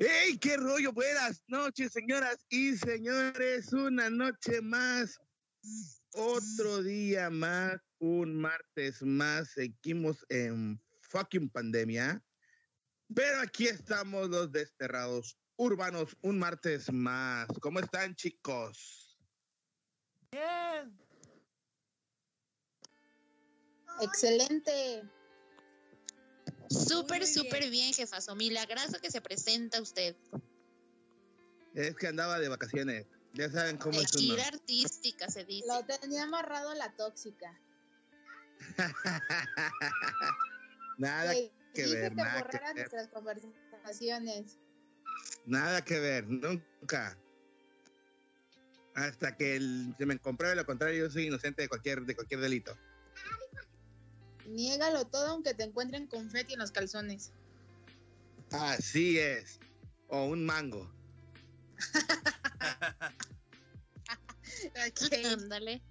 ¡Hey, qué rollo! Buenas noches, señoras y señores. Una noche más, otro día más, un martes más. Seguimos en fucking pandemia. Pero aquí estamos los desterrados urbanos, un martes más. ¿Cómo están, chicos? Bien. Excelente. Súper, súper bien, jefazo. Milagroso que se presenta usted. Es que andaba de vacaciones. Ya saben cómo De es uno. gira artística se dice. Lo tenía amarrado a la tóxica. nada que ver, que nada que ver. nuestras conversaciones. Nada que ver, nunca. Hasta que el- se me compruebe lo contrario, yo soy inocente de cualquier, de cualquier delito. Niégalo todo aunque te encuentren confeti en los calzones. Así es. O un mango. Ándale.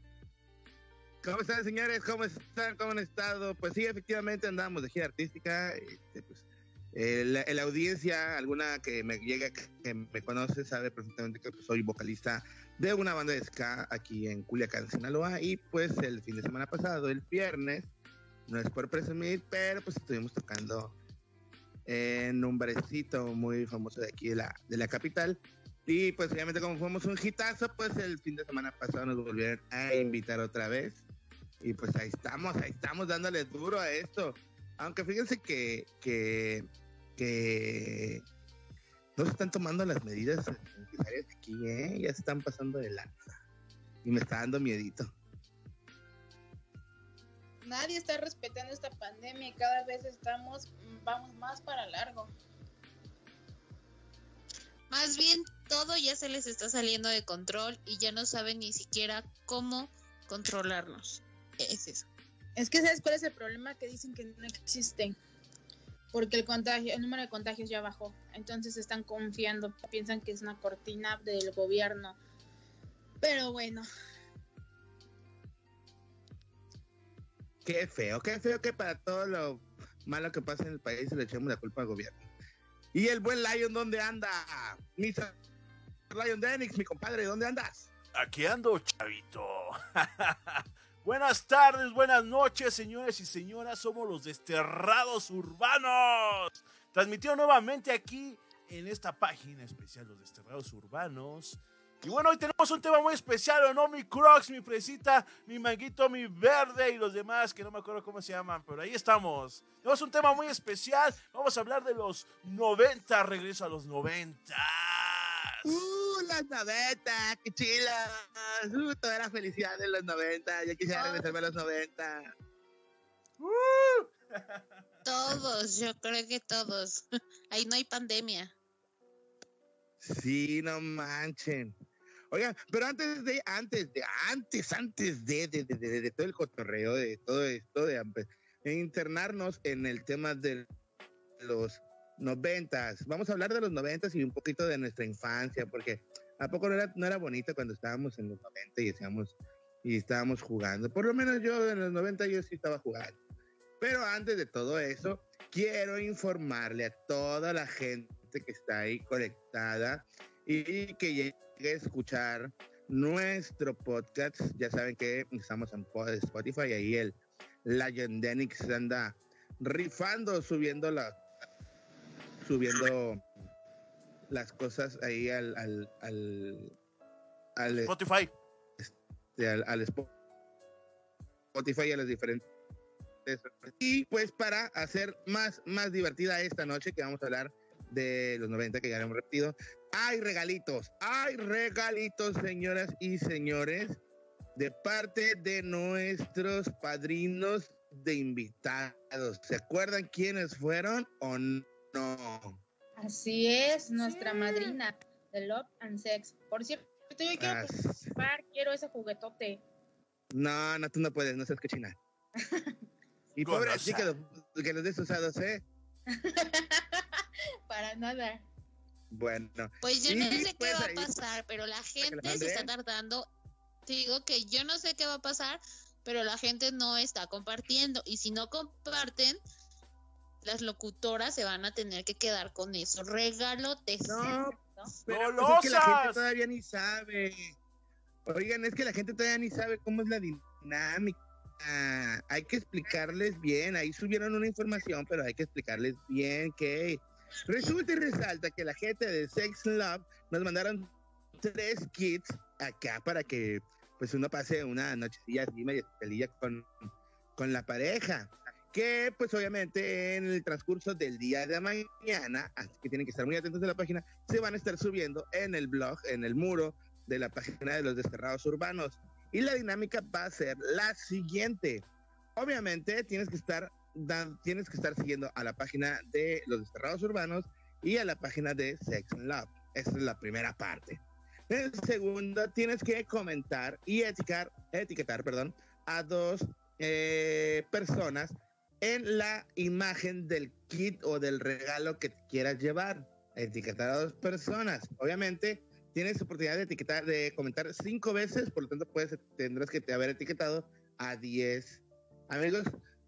¿Cómo están, señores? ¿Cómo están? ¿Cómo han estado? Pues sí, efectivamente andamos de gira artística. Este, pues, eh, la, la audiencia, alguna que me llega, que me conoce, sabe perfectamente que pues, soy vocalista de una banda de ska aquí en Culiacán, Sinaloa. Y pues el fin de semana pasado, el viernes, no es por presumir, pero pues estuvimos tocando en un barecito muy famoso de aquí de la, de la capital. Y pues obviamente como fuimos un hitazo, pues el fin de semana pasado nos volvieron a invitar otra vez. Y pues ahí estamos, ahí estamos dándole duro a esto. Aunque fíjense que, que, que no se están tomando las medidas necesarias aquí, ¿eh? Ya se están pasando de lanza. Y me está dando miedito. Nadie está respetando esta pandemia y cada vez estamos, mm, vamos más para largo. Más bien, todo ya se les está saliendo de control y ya no saben ni siquiera cómo controlarnos. Es eso. Es que ¿sabes cuál es el problema? Que dicen que no existe. Porque el contagio, el número de contagios ya bajó. Entonces están confiando, piensan que es una cortina del gobierno. Pero bueno, Qué feo, qué feo que para todo lo malo que pasa en el país le echemos la culpa al gobierno. Y el buen Lion, ¿dónde anda? Mr. Lion Denix, mi compadre, ¿dónde andas? Aquí ando, chavito. buenas tardes, buenas noches, señores y señoras. Somos los desterrados urbanos. Transmitido nuevamente aquí en esta página especial, los desterrados urbanos. Y bueno, hoy tenemos un tema muy especial, ¿o no? Mi Crocs, mi fresita, mi manguito, mi verde y los demás, que no me acuerdo cómo se llaman, pero ahí estamos. Tenemos un tema muy especial. Vamos a hablar de los 90, regreso a los 90. ¡Uh, los 90! ¡Qué chilas! ¡Uh, toda la felicidad de los 90! Yo quisiera regresarme a los 90. Todos, yo creo que todos. Ahí no hay pandemia. Sí, no manchen. Oigan, pero antes de, antes de, antes, antes de, de, de, de- todo el cotorreo, de todo esto, de internarnos en el tema de los noventas. Vamos a hablar de los noventas y un poquito de nuestra infancia, porque ¿a poco no era, no era bonito cuando estábamos en los 90 y decíamos, y estábamos jugando? Por lo menos yo en los 90 yo sí estaba jugando. Pero antes de todo eso, quiero informarle a toda la gente que está ahí conectada y que llegue a escuchar nuestro podcast. Ya saben que estamos en po- Spotify, ahí el Lion Denix anda rifando, subiendo la subiendo las cosas ahí al al al, al, Spotify. de- al, al Spo- Spotify y a las diferentes y pues para hacer más más divertida esta noche que vamos a hablar de los 90 que ya hemos repetido hay regalitos hay regalitos señoras y señores de parte de nuestros padrinos de invitados. Se acuerdan quiénes fueron o no así es, nuestra madrina de Love and Sex. Por cierto, yo quiero Ah, participar, quiero ese juguetote. no no tú no puedes no seas cochina. Y pobre así que los, que los des usados eh Para nada. Bueno Pues yo no sé qué pues va ahí- a pasar, pero la gente se está tardando. Te digo que yo no sé qué va a pasar, pero la gente no está compartiendo. Y si no comparten, las locutoras se van a tener que quedar con esos regalotes. No, ¿no? pero ¡No pues es que la gente todavía ni sabe. Oigan, es que la gente todavía ni sabe cómo es la dinámica. Hay que explicarles bien. Ahí subieron una información, pero hay que explicarles bien que resulta y resalta que la gente de Sex Love nos mandaron tres kits acá para que pues uno pase una nochecilla así medio con, con la pareja. Que pues obviamente en el transcurso del día de mañana, así que tienen que estar muy atentos de la página, se van a estar subiendo en el blog, en el muro de la página de los desterrados urbanos. Y la dinámica va a ser la siguiente. Obviamente tienes que estar dan- tienes que estar siguiendo a la página de los desterrados urbanos y a la página de Sex and Love. Esa es la primera parte. En segunda, tienes que comentar y etiquetar, etiquetar, perdón, a dos eh, personas en la imagen del kit o del regalo que quieras llevar. Etiquetar a dos personas. Obviamente, tienes oportunidad de etiquetar, de comentar cinco veces, por lo tanto, puedes, tendrás que haber etiquetado a 10 amigos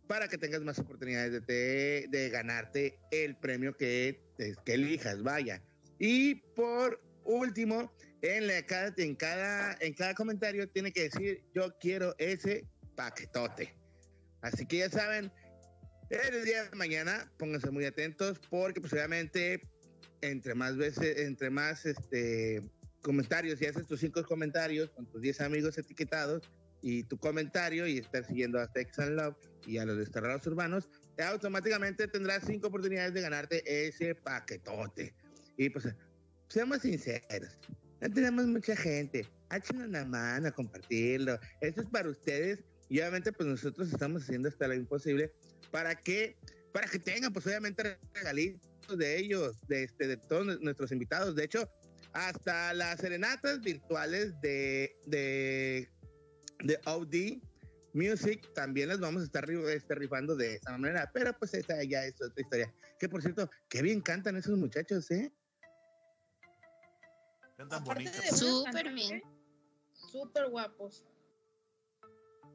para que tengas más oportunidades de, te- de ganarte el premio que, que elijas, vaya. Y por último, en, la, cada, en, cada, en cada comentario tiene que decir, yo quiero ese paquetote. Así que ya saben, el día de mañana, pónganse muy atentos porque pues obviamente entre más veces, entre más este comentarios y haces tus cinco comentarios con tus 10 amigos etiquetados y tu comentario y estar siguiendo a Sex and Love y a los desterrados urbanos, automáticamente tendrás cinco oportunidades de ganarte ese paquetote. Y pues, seamos sinceros, no tenemos mucha gente. Háchenos la mano a compartirlo. Esto es para ustedes y obviamente pues nosotros estamos haciendo hasta lo imposible para que, para que tengan pues obviamente regalitos de ellos, de, este, de todos nuestros invitados. De hecho, hasta las serenatas virtuales de, de, de OD Music también las vamos a estar este, rifando de esa manera. Pero pues esa ya es otra historia. Que por cierto, qué bien cantan esos muchachos, ¿eh? Cantan bonito. Súper bien. Súper guapos.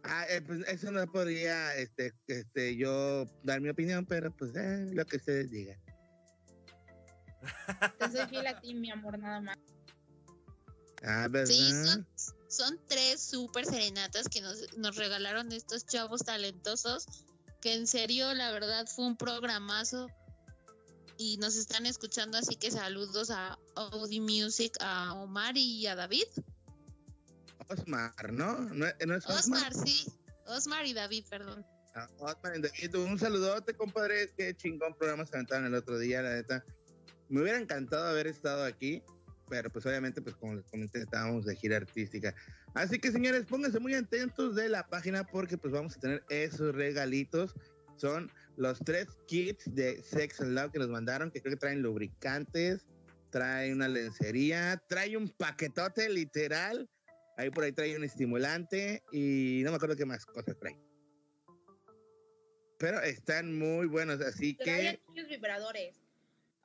Ah, eh, pues eso no podría este, este, yo dar mi opinión, pero pues eh, lo que ustedes digan. Te soy fiel a ti, mi amor, nada más. Ah, ¿verdad? Sí, son, son tres super serenatas que nos, nos regalaron estos chavos talentosos. Que en serio, la verdad, fue un programazo. Y nos están escuchando, así que saludos a Audi Music, a Omar y a David. Osmar, ¿no? ¿No, no es Osmar? Osmar, sí. Osmar y David, perdón. Ah, Osmar, y un saludote, compadre. Qué chingón programa se aventaron el otro día, la neta. Me hubiera encantado haber estado aquí, pero pues obviamente, pues como les comenté, estábamos de gira artística. Así que señores, pónganse muy atentos de la página porque pues vamos a tener esos regalitos. Son los tres kits de Sex and Love que nos mandaron, que creo que traen lubricantes, trae una lencería, trae un paquetote literal. Ahí por ahí trae un estimulante y no me acuerdo qué más cosas trae. Pero están muy buenos, así Trae que anillos vibradores.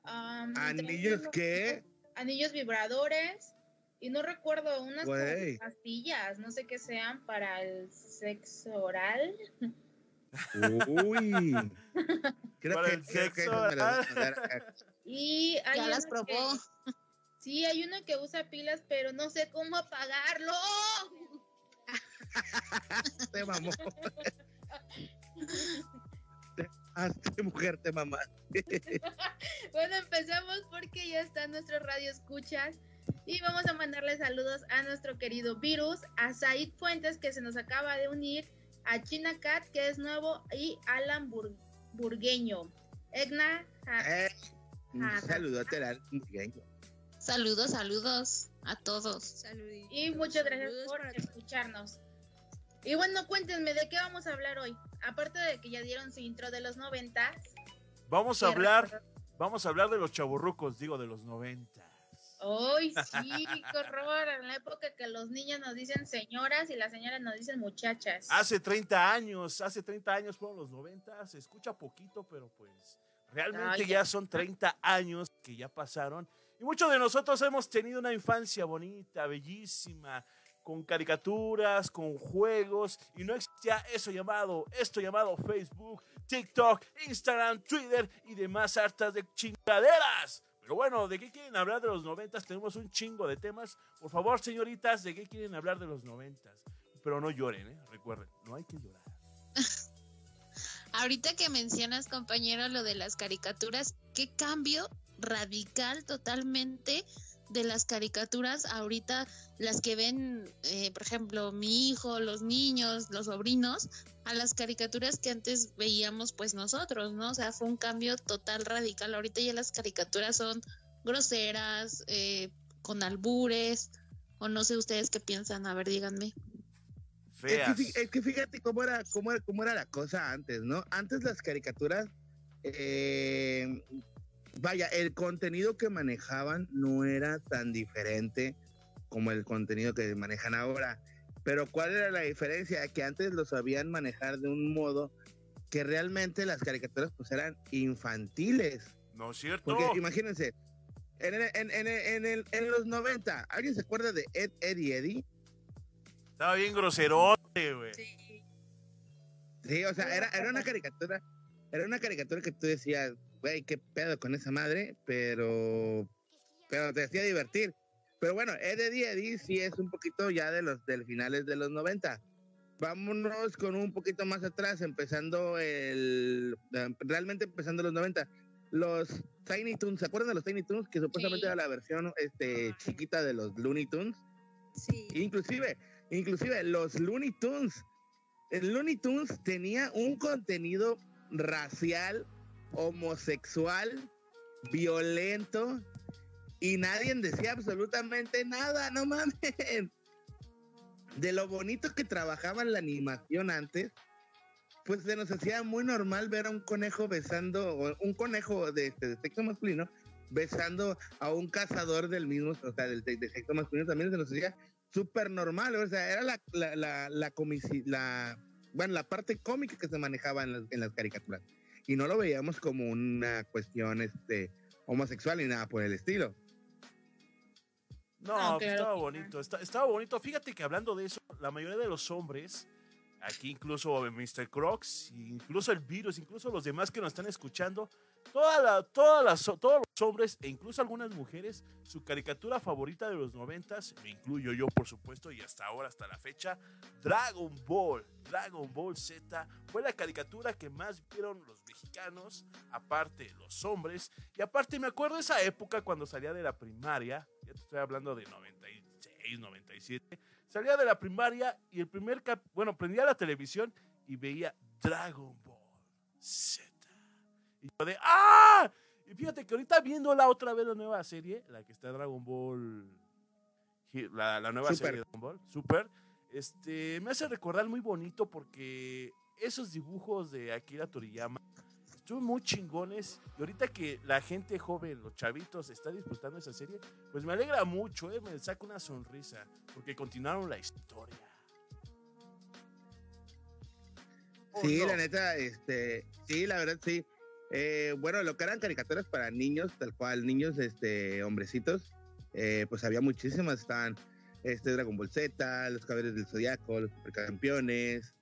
Trae anillos que Anillos vibradores. Y no recuerdo, unas pastillas, no sé qué sean, para el sexo oral. Uy. Creo Para que, el creo que sexo las a oral. Y hay Ya las uno que- probó. sí, hay uno que usa pilas, pero no sé cómo apagarlo. Te mamó. Te mamaste, mujer, te mamaste. Bueno, empezamos porque ya está nuestro radio escuchas y vamos a mandarle saludos a nuestro querido Virus, a Said Fuentes que se nos acaba de unir, a China Cat que es nuevo y Alan Bur- Burgueño. Egna, ja- Eh, saludote burgueño. Saludos, saludos a todos. Saluditos, y muchas gracias saludos por escucharnos. Y bueno, cuéntenme de qué vamos a hablar hoy. Aparte de que ya dieron su intro de los noventas. Vamos a hablar, vamos a hablar de los chaburrucos, digo, de los 90. ¡Ay, sí! ¡Qué horror! En la época que los niños nos dicen señoras y las señoras nos dicen muchachas. Hace 30 años, hace 30 años fueron los 90, se escucha poquito, pero pues realmente Ay, ya son 30 años que ya pasaron. Y muchos de nosotros hemos tenido una infancia bonita, bellísima, con caricaturas, con juegos, y no existía eso llamado, esto llamado Facebook, TikTok, Instagram, Twitter y demás hartas de chingaderas. Pero bueno, ¿de qué quieren hablar de los noventas? Tenemos un chingo de temas. Por favor, señoritas, ¿de qué quieren hablar de los noventas? Pero no lloren, ¿eh? Recuerden, no hay que llorar. Ahorita que mencionas, compañero, lo de las caricaturas, qué cambio radical totalmente de las caricaturas ahorita las que ven eh, por ejemplo mi hijo los niños los sobrinos a las caricaturas que antes veíamos pues nosotros no o sea fue un cambio total radical. Ahorita ya las caricaturas son groseras eh, con albures o no sé ustedes qué piensan a ver díganme. Es que, es que, fíjate cómo era, cómo, cómo era la cosa antes, ¿no? Antes las caricaturas eh, vaya, el contenido que manejaban no era tan diferente como el contenido que manejan ahora. Pero ¿cuál era la diferencia? Que antes lo sabían manejar de un modo que realmente las caricaturas pues eran infantiles. No es cierto. Porque imagínense, en, en, en, en, los 90, ¿alguien se acuerda de Ed, Eddie Eddie? Estaba bien groserote, güey. Sí. sí. o sea, era, era una caricatura, era una caricatura que tú decías, güey, qué pedo con esa madre, pero, pero te hacía divertir. Pero bueno, Eddie Eddie sí es un poquito ya de los del finales de los 90. Vámonos con un poquito más atrás, empezando el, realmente empezando los 90. Los Tiny Toons, ¿se acuerdan de los Tiny Toons? Que supuestamente era la versión este, chiquita de los Looney Tunes. Sí. Inclusive, inclusive los Looney Tunes. El Looney Tunes tenía un contenido racial homosexual, violento, y nadie decía absolutamente nada, no mames. De lo bonito que trabajaba la animación antes, pues se nos hacía muy normal ver a un conejo besando, o un conejo de, de, sexo masculino, besando a un cazador del mismo, o sea, del, de, sexo masculino también se nos hacía súper normal, o sea, era la, la, la, la, la, bueno, la parte cómica que se manejaba en las, en las caricaturas y no lo veíamos como una cuestión este, homosexual ni nada por el estilo. No, pues, estaba bonito, estaba bonito. Fíjate que hablando de eso, la mayoría de los hombres, aquí incluso Mr. Crocs, incluso el virus, incluso los demás que nos están escuchando, toda la, todas las, todos los hombres e incluso algunas mujeres, su caricatura favorita de los noventas, me incluyo yo por supuesto y hasta ahora, hasta la fecha, Dragon Ball, Dragon Ball Z, fue la caricatura que más vieron los mexicanos, aparte los hombres, y aparte me acuerdo esa época cuando salía de la primaria, ya te estoy hablando de 96, 97, salía de la primaria y el primer cap, bueno, prendía la televisión y veía Dragon Ball Z. Y yo de ¡Ah! Y fíjate que ahorita viendo la otra vez la nueva serie, la que está Dragon Ball, la, la nueva serie de Dragon Ball, Super, este, me hace recordar muy bonito porque esos dibujos de Akira Toriyama estuvieron muy chingones. Y ahorita que la gente joven, los chavitos, está disfrutando esa serie, pues me alegra mucho, ¿eh? me saca una sonrisa porque continuaron la historia. sí, la neta, este, sí, la verdad sí. Eh, bueno, lo que eran caricaturas para niños, tal cual, niños, este, hombrecitos, eh, pues había muchísimas, estaban este Dragon Ball Z, los Caballeros del Zodiaco, los Supercampeones,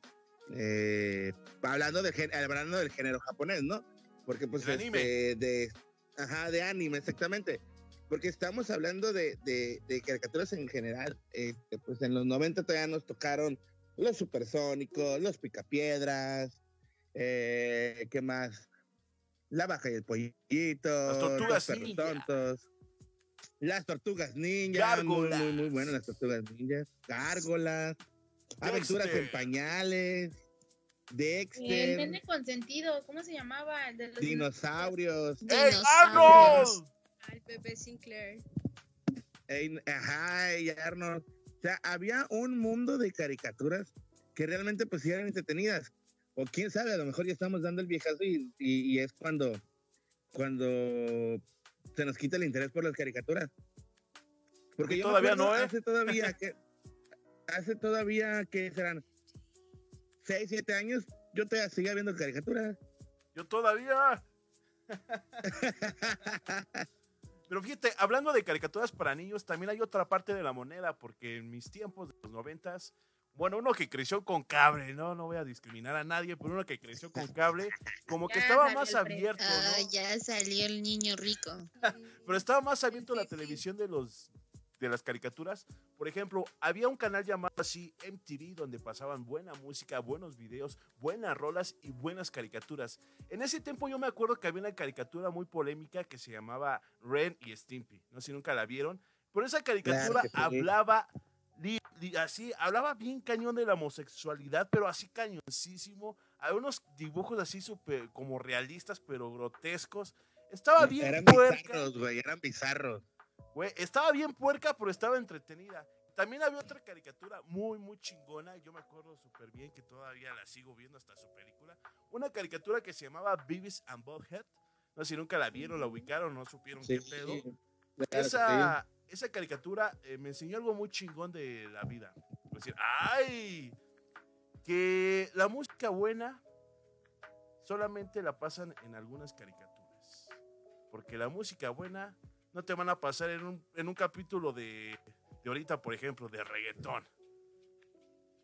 eh, hablando, del, hablando del género japonés, ¿no? Porque pues este, de, ajá, de anime, exactamente. Porque estamos hablando de, de, caricaturas en general, este, pues en los 90 todavía nos tocaron los supersónicos, los picapiedras, eh, ¿qué más? La Baja y el Pollito, las tortugas los tontos, las tortugas ninjas, muy, muy, muy buenas las tortugas ninjas, gárgolas, aventuras en pañales, Dexter. El nene consentido, ¿cómo se llamaba? El de los dinosaurios. ¡Ey, Arnold! Al Pepe Sinclair. ajá, y Arnold. O sea, había un mundo de caricaturas que realmente pues eran entretenidas o quién sabe, a lo mejor ya estamos dando el viejazo y, y, es cuando, cuando se nos quita el interés por las caricaturas. Porque yo todavía no, ¿eh? Hace todavía que, hace todavía que serán 6, 7 años, yo todavía seguía viendo caricaturas. Yo todavía. Pero fíjate, hablando de caricaturas para niños, también hay otra parte de la moneda, porque en mis tiempos de los noventas, bueno, uno que creció con cable, no, no voy a discriminar a nadie, pero uno que creció con cable, como que Ya estaba más abierto, Ah, ¿no? ya salió el niño rico. Pero estaba más abierto la televisión de los de las caricaturas. Por ejemplo, había un canal llamado así MTV donde pasaban buena música, buenos videos, buenas rolas y buenas caricaturas. En ese tiempo yo me acuerdo que había una caricatura muy polémica que se llamaba Ren y Stimpy. No sé si nunca la vieron, pero esa caricatura sí. hablaba así, hablaba bien cañón de la homosexualidad, pero así cañoncísimo. Hay unos dibujos así súper como realistas, pero grotescos. Estaba bien eran puerca. bizarros, güey, eran bizarros. Güey, estaba bien puerca, pero estaba entretenida. También había otra caricatura muy, muy chingona. Yo me acuerdo súper bien que todavía la sigo viendo hasta su película. Una caricatura que se llamaba Beavis and Butthead. No sé si nunca la vieron, la ubicaron, no supieron Sí, qué pedo. claro Esa, esa caricatura eh, me enseñó algo muy chingón de la vida. Es decir, ¡ay! Que la música buena solamente la pasan en algunas caricaturas. Porque la música buena no te van a pasar en un, en un capítulo de, de ahorita, por ejemplo, de reggaetón.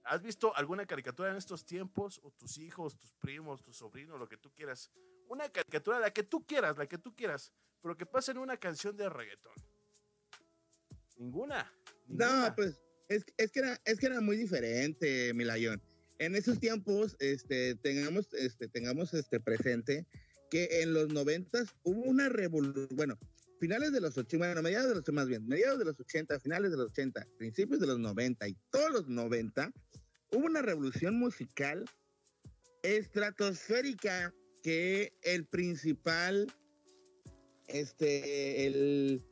¿Has visto alguna caricatura en estos tiempos? O tus hijos, tus primos, tus sobrinos, lo que tú quieras. Una caricatura, la que tú quieras, la que tú quieras. Pero que pasen una canción de reggaetón. Ninguna. ninguna. No, pues es, es que era, es que era muy diferente, Milayón. En esos tiempos, este, tengamos, este, tengamos este presente que en los noventas hubo una revolución, bueno, finales de los 80, bueno, mediados de los, más bien, mediados de los 80, finales de los 80, principios de los 90 y todos los 90, hubo una revolución musical estratosférica que el principal, este, el,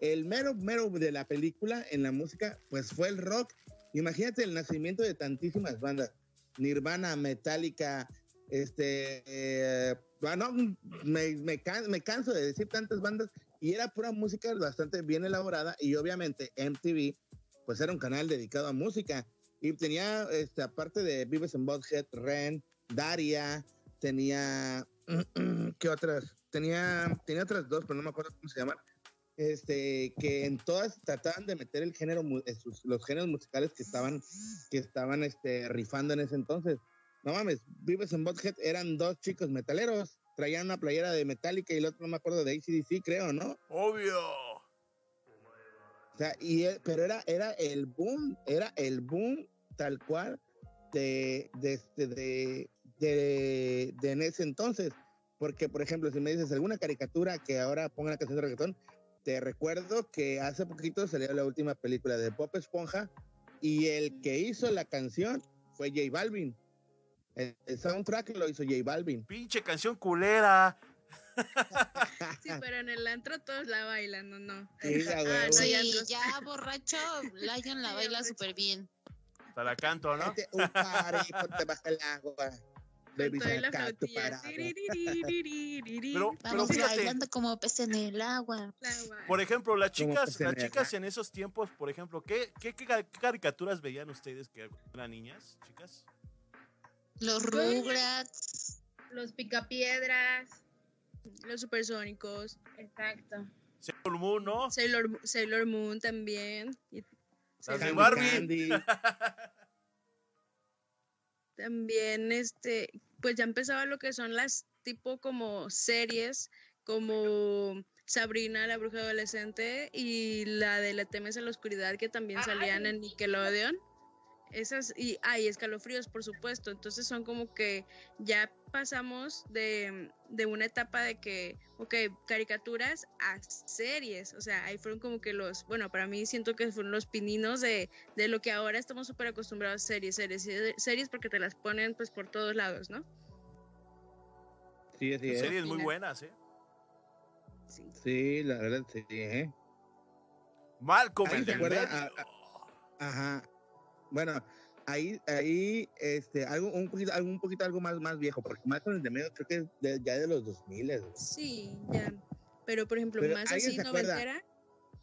el mero, mero de la película en la música, pues fue el rock. Imagínate el nacimiento de tantísimas bandas. Nirvana, Metallica, este, eh, bueno, me, me, can- me canso de decir tantas bandas y era pura música bastante bien elaborada y obviamente MTV, pues era un canal dedicado a música y tenía, este, aparte de Vives en Butthead, Ren, Daria, tenía, ¿qué otras? Tenía, tenía otras dos, pero no me acuerdo cómo se llaman este, que en todas trataban de meter el género, eh, los géneros musicales que estaban, que estaban este, rifando en ese entonces. No mames, Vives en Bothead eran dos chicos metaleros, traían una playera de Metallica y el otro no me acuerdo de ACDC, creo, ¿no? Obvio. O sea, y, pero era, era el boom, era el boom tal cual de, de, este, de, de, de en ese entonces. Porque, por ejemplo, si me dices alguna caricatura que ahora ponga la canción de reggaetón, te recuerdo que hace poquito salió la última película de Pop Esponja y el que hizo la canción fue J Balvin. El, el soundtrack lo hizo J Balvin. Pinche canción culera. Sí, pero en el antro todos la bailan, ¿no? no. Sí, a Ah, huevo. no, Sí, ya ya borracho, Lion la Ya baila súper bien. Te la canto, ¿no? Este, un party, ponte bajo el agua. Baby. Pero- fíjate. bailando como peces en el agua. Por ejemplo, las chicas, las chicas en esos tiempos, por ejemplo, ¿qué, qué, qué ca- qué caricaturas veían ustedes que eran niñas, chicas? Los Rugrats. Los picapiedras. Los supersónicos. Exacto. Sailor Moon, ¿no? Sailor, Sailor Moon también. Las de Candy Barbie. También, este, pues ya empezaba lo que son las tipo como series, como Sabrina, la bruja adolescente, y la de La temes en la oscuridad, que también salían en Nickelodeon. Esas, y hay escalofríos, por supuesto. Entonces son como que ya pasamos de, de una etapa de que, ok, caricaturas a series. O sea, ahí fueron como que los, bueno, para mí siento que fueron los pininos de, de lo que ahora estamos súper acostumbrados a series, series, series, porque te las ponen pues por todos lados, ¿no? Sí, así es. Series muy buenas, ¿eh? Sí. Sí, la verdad, sí. ¿eh? Medio. Ah, Ajá. Bueno, ahí, ahí, este, algo, un poquito, algo, un poquito algo más, más viejo, porque más con el de medio creo que es de- ya de los 2000, güey. Sí, ya. Pero por ejemplo, Pero, más ¿alguien así noventera.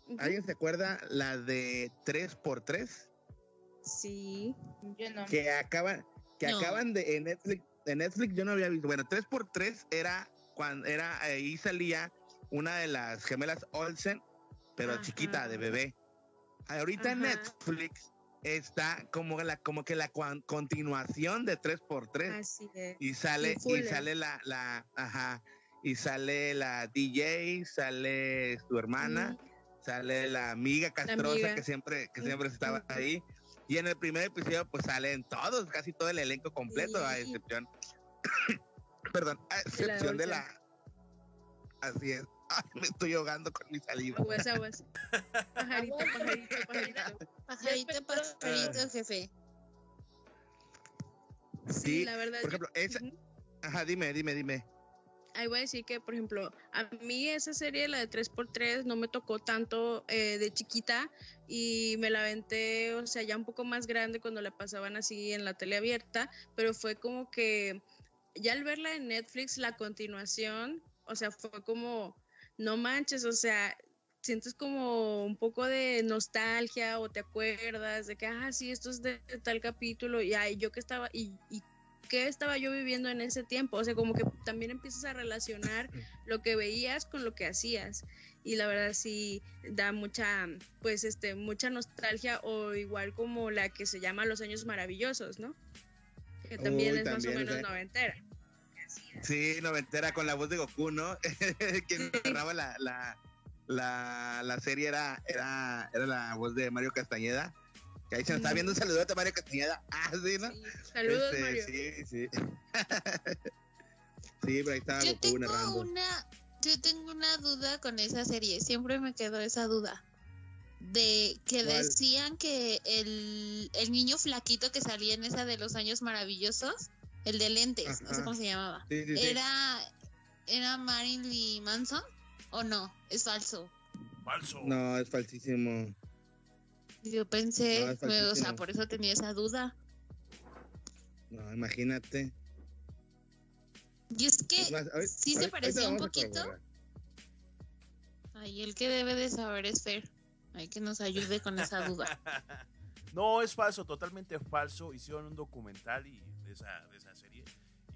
Ujú. ¿Alguien se acuerda la de 3x3? Sí. Yo no. Que acaban, que No. acaban de en Netflix, en Netflix yo no había visto. Bueno, 3x3 era cuando era, ahí salía una de las gemelas Olsen, pero Ajá. chiquita, de bebé. Ahorita en. Netflix está como la, como que la continuación de 3x3 Así es. y sale, y Fuller. sale la, la, ajá, y sale la DJ, sale su hermana, sale la amiga castrosa amiga. que siempre, que siempre estaba ahí. Y en el primer episodio, pues salen todos, casi todo el elenco completo, a excepción, perdón, a excepción de la, así es, Ay, me estoy ahogando con mi saliva. Aguas, aguas. Pajarito, pajarito, pajarito. Pajarito, pajarito, jefe. Sí, Sí, la verdad. Por yo- ejemplo, esa, ajá, dime, dime, dime. Ahí voy a decir que, por ejemplo, a mí esa serie, la de 3x3, no me tocó tanto eh, de chiquita y me la aventé, o sea, ya un poco más grande cuando la pasaban así en la tele abierta, pero fue como que ya al verla en Netflix, la continuación, o sea, fue como, no manches, o sea, sientes como un poco de nostalgia o te acuerdas de que, ah, sí, esto es de tal capítulo y ay, yo que estaba, y, y qué estaba yo viviendo en ese tiempo. O sea, como que también empiezas a relacionar lo que veías con lo que hacías. Y la verdad sí da mucha, pues, este, mucha nostalgia o igual como la que se llama Los Años Maravillosos, ¿no? Que también Uy, es más o menos noventera. Sí, noventera con la voz de Goku, ¿no? Quien narraba la, la, la, la serie era, era, era la voz de Mario Castañeda. Que ahí se nos está viendo un saludote a Mario Castañeda. Ah, sí, ¿no? Sí. Saludos, Este, Mario. Sí, sí. sí, pero ahí estaba Yo Goku tengo narrando. una, yo tengo una duda con esa serie. Siempre me quedó esa duda. De que ¿Cuál? decían que el, el niño flaquito que salía en esa de los años maravillosos, el de lentes, no sé cómo se llamaba. Sí, sí, sí. ¿Era, ¿Era Marilyn Manson o no? Es falso. Falso. No, es falsísimo. Yo pensé, No, me- o sea, por eso tenía esa duda. No, imagínate. Y es que Es más, sí se parecía un poquito. Ay, el que debe de saber es Fer. Hay que nos ayude con esa duda. No, es falso, totalmente falso. Hicieron un documental y de, esa, de esa.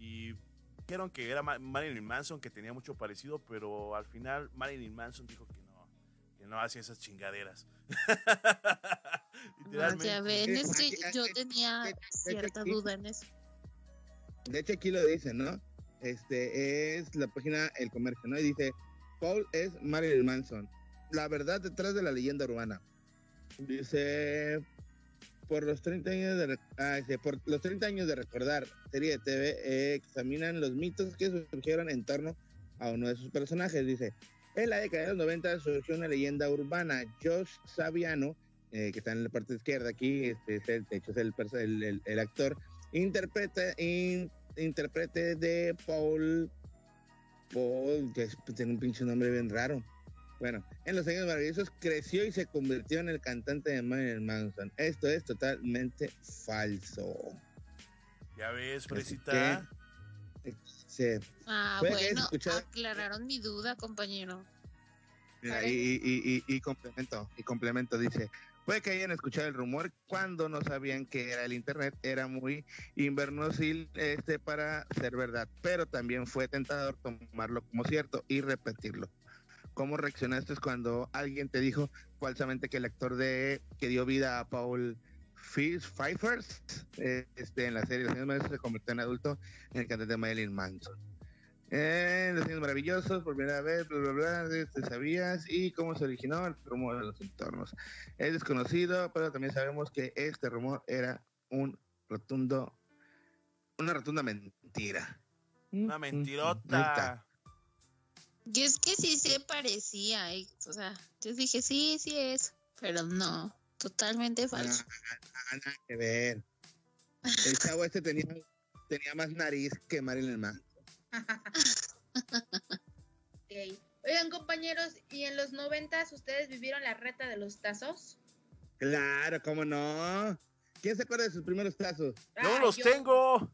Y dijeron que era Ma- Marilyn Manson, que tenía mucho parecido, pero al final Marilyn Manson dijo que no, que no hacía esas chingaderas. Literalmente. ya ven, es que Aquí- yo tenía cierta duda en eso. De hecho, aquí lo dice, ¿no? Este es la página El Comercio, ¿no? Y dice, Paul es Marilyn Manson. La verdad detrás de la leyenda urbana. Dice, por los 30 años de, ah, dice, por los 30 años de recordar serie de TV, eh, examinan los mitos que surgieron en torno a uno de sus personajes. Dice, en la década de los 90 surgió una leyenda urbana. Josh Saviano, eh, que está en la parte izquierda aquí, este, es el, de hecho es el, el, el- actor, interpreta, in- intérprete de Paul, Paul, que es- tiene un pinche nombre bien raro. Bueno, en los años maravillosos creció y se convirtió en el cantante de Marilyn Manson. Esto es totalmente falso. Ya ves, Fresita. Ah, Puede que hayas bueno, aclararon mi duda, compañero. Mira, y, y- y- y complemento, y complemento dice, puede que hayan escuchado el rumor cuando no sabían que era el internet, era muy invernosil este para ser verdad, pero también fue tentador tomarlo como cierto y repetirlo. ¿Cómo reaccionaste cuando alguien te dijo falsamente que el actor de que dio vida a Paul Pfeiffer eh, este, en la serie Los años maravillosos se convirtió en adulto en el cantante Marilyn Manson? Eh, los años maravillosos, por primera vez, bla, bla, bla, este, sabías y cómo se originó el rumor de los entornos. Es desconocido, pero también sabemos que este rumor era un rotundo, una rotunda mentira. Una mentirota. Y es que sí se parecía, y, o sea, yo dije, sí, sí es, pero no, totalmente falso. Ah, nada que ver. El chavo este tenía, tenía más nariz que Marilyn Manson. Ok. Oigan, compañeros, ¿y en los noventas ustedes vivieron la reta de los tazos? Claro, cómo no. ¿Quién se acuerda de sus primeros tazos? Yo Ah, los yo- tengo.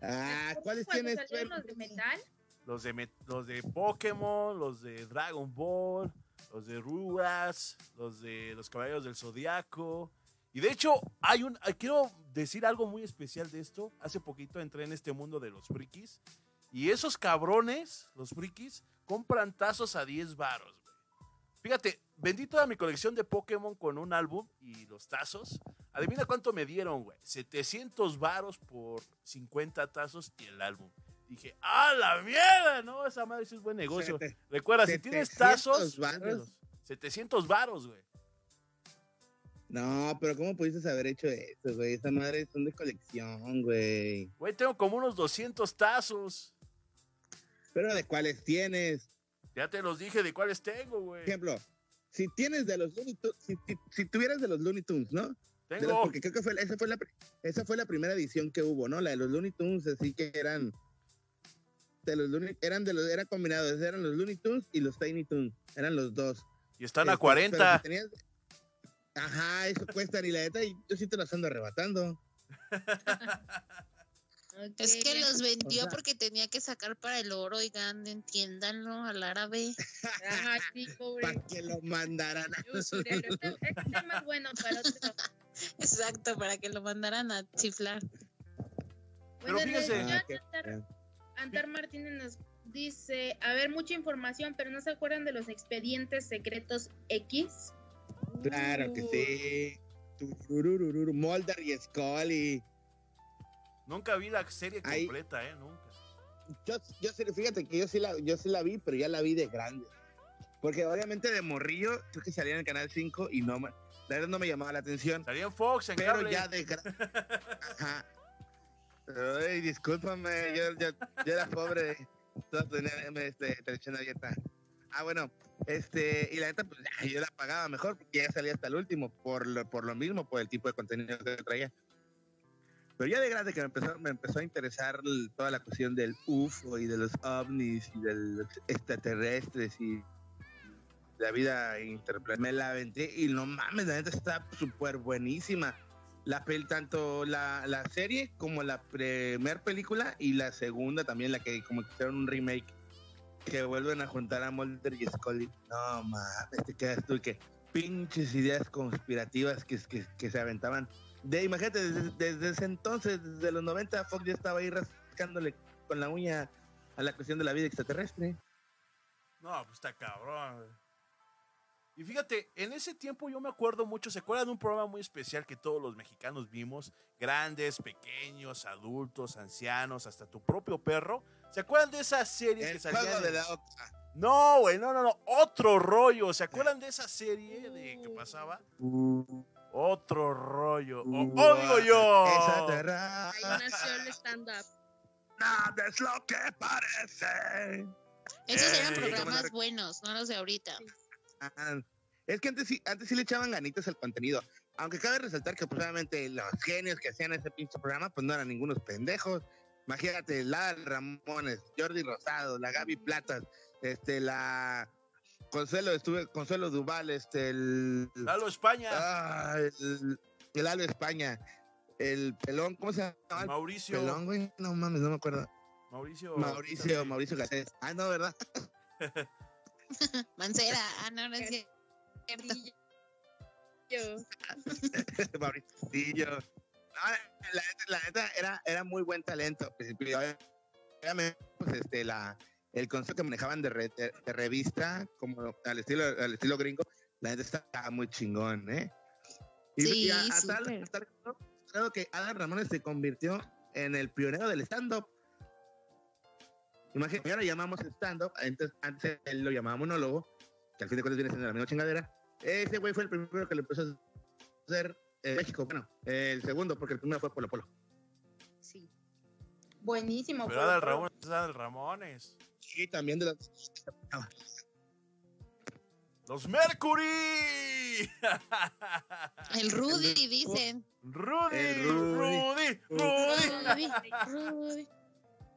Ah, ¿cuáles tienes? los de metal? Los de, los de Pokémon, los de Dragon Ball, los de Rugrats, los de los Caballeros del Zodiaco. Y de hecho, hay un. ah, Quiero decir algo muy especial de esto. Hace poquito entré en este mundo de los frikis. Y esos cabrones, los frikis, compran tazos a 10 varos. Fíjate, vendí toda mi colección de Pokémon con un álbum y los tazos. Adivina cuánto me dieron, güey. 700 varos por 50 tazos y el álbum. Dije, ¡ah, la mierda! No, esa madre es buen negocio. Sete- Recuerda, si tienes 700 tazos, varos. véndelos. 700 varos, güey. No, pero ¿cómo pudiste haber hecho eso, güey? Esa madre son de colección, güey. Güey, tengo como unos 200 tazos. Pero ¿de cuáles tienes? Ya te los dije de cuáles tengo, güey. Por ejemplo, si tienes de los Looney Tunes, si, si- si tuvieras de los Looney Tunes, ¿no? Los- Tengo. porque creo que fue, esa, fue la, esa fue la primera edición que hubo, ¿no? La de los Looney Tunes, así que eran de los Looney, eran de los, eran combinados, eran los Looney Tunes y los Tiny Tunes, eran los dos. Y están a Este, pero 40. si tenías- Ajá, eso cuestan y la neta, y yo sí te las ando arrebatando. Es que los vendió sea- porque tenía que sacar para el oro, oigan, entiéndanlo al árabe. Ajá, sí, pobre. Para que lo mandaran. Yo usaré- Este este está más bueno para otro. Exacto, para que lo mandaran a chiflar. Pero Bueno, fíjese- Ah, Antar, Martínez nos dice, a ver, mucha información, pero ¿no se acuerdan de los expedientes secretos X? Claro que sí. Mulder y Scully. Nunca vi la serie Ahí- completa, ¿eh? Nunca. Yo, yo sí, fíjate que yo sí, la, yo sí la vi, pero ya la vi de grande. Porque obviamente de morrillo, creo que salía en el canal 5 y no me, la verdad no me llamaba la atención. Salía en Fox, en Pero cable. ya de grande. Ajá. Ay, discúlpame, yo, yo, era pobre. Todo tenía este, televisión abierta. Ah, bueno, este, y la neta, pues yo la pagaba mejor porque ya salía hasta el último, por lo, por lo mismo, por el tipo de contenido que traía. Pero ya de grande que me empezó, me empezó a interesar toda la cuestión del UFO y de los ovnis y de los extraterrestres y la vida interplanetaria. Me la aventé y no mames, la neta está súper buenísima. La tanto la, la serie como la primer película y la segunda también, la que como que hicieron un remake que vuelven a juntar a Mulder y Scully. No mames, te quedas tú que pinches ideas conspirativas que, que, que se aventaban. De, imagínate, desde, desde ese entonces, desde los 90, Fox ya estaba ahí rascándole con la uña a la cuestión de la vida extraterrestre. No, pues está cabrón. Y fíjate, en ese tiempo yo me acuerdo mucho, ¿se acuerdan de un programa muy especial que todos los mexicanos vimos? Grandes, pequeños, adultos, ancianos, hasta tu propio perro. ¿Se acuerdan de esa serie que El salía? juego de la. No, güey, no, no, no, otro rollo. ¿Se acuerdan de esa serie de que pasaba? Otro rollo. O- Uh, ¡Oh, digo yo! Ahí nació el stand-up. Nada es lo que parece. Esos eran programas buenos, no los de ahorita. Es que antes sí, antes sí le echaban ganitas al contenido. Aunque cabe resaltar que pues, obviamente los genios que hacían ese pinche programa pues no eran ningunos pendejos. Imagínate, la Ramones, Jordi Rosado, la Gaby Platas, este, la Consuelo, estuve, Consuelo Duval, este, el, Lalo España. ah, el, el Alo España, el pelón, ¿cómo se llama? Mauricio. pelón, güey, no mames, no me acuerdo. Mauricio. Mauricio, Mauricio Garcés. Ah, no, ¿verdad? Mancera, ah, no, no es cierto. Mauricio. No, la, neta, la neta era, era muy buen talento. Pues, este, la, el concepto que manejaban de, re- de- de revista, como al estilo, al estilo gringo, la neta estaba muy chingón, ¿eh? Y, Sí, y a, a tal, a tal que Adal Ramones se convirtió en el pionero del stand-up. Imagínate, ahora llamamos stand-up, antes, antes él lo llamaba monólogo, que al fin de cuentas viene siendo la misma chingadera. Ese güey fue el primero que lo empezó a hacer en México. Bueno, el segundo, porque el primero fue Polo Polo. Sí. Buenísimo. Pero fue Adal otro. Ramones. Y también de los... Los Mercury. El Rudy, dicen. Rudy, El Rudy, Rudy. Rudy. Rudy.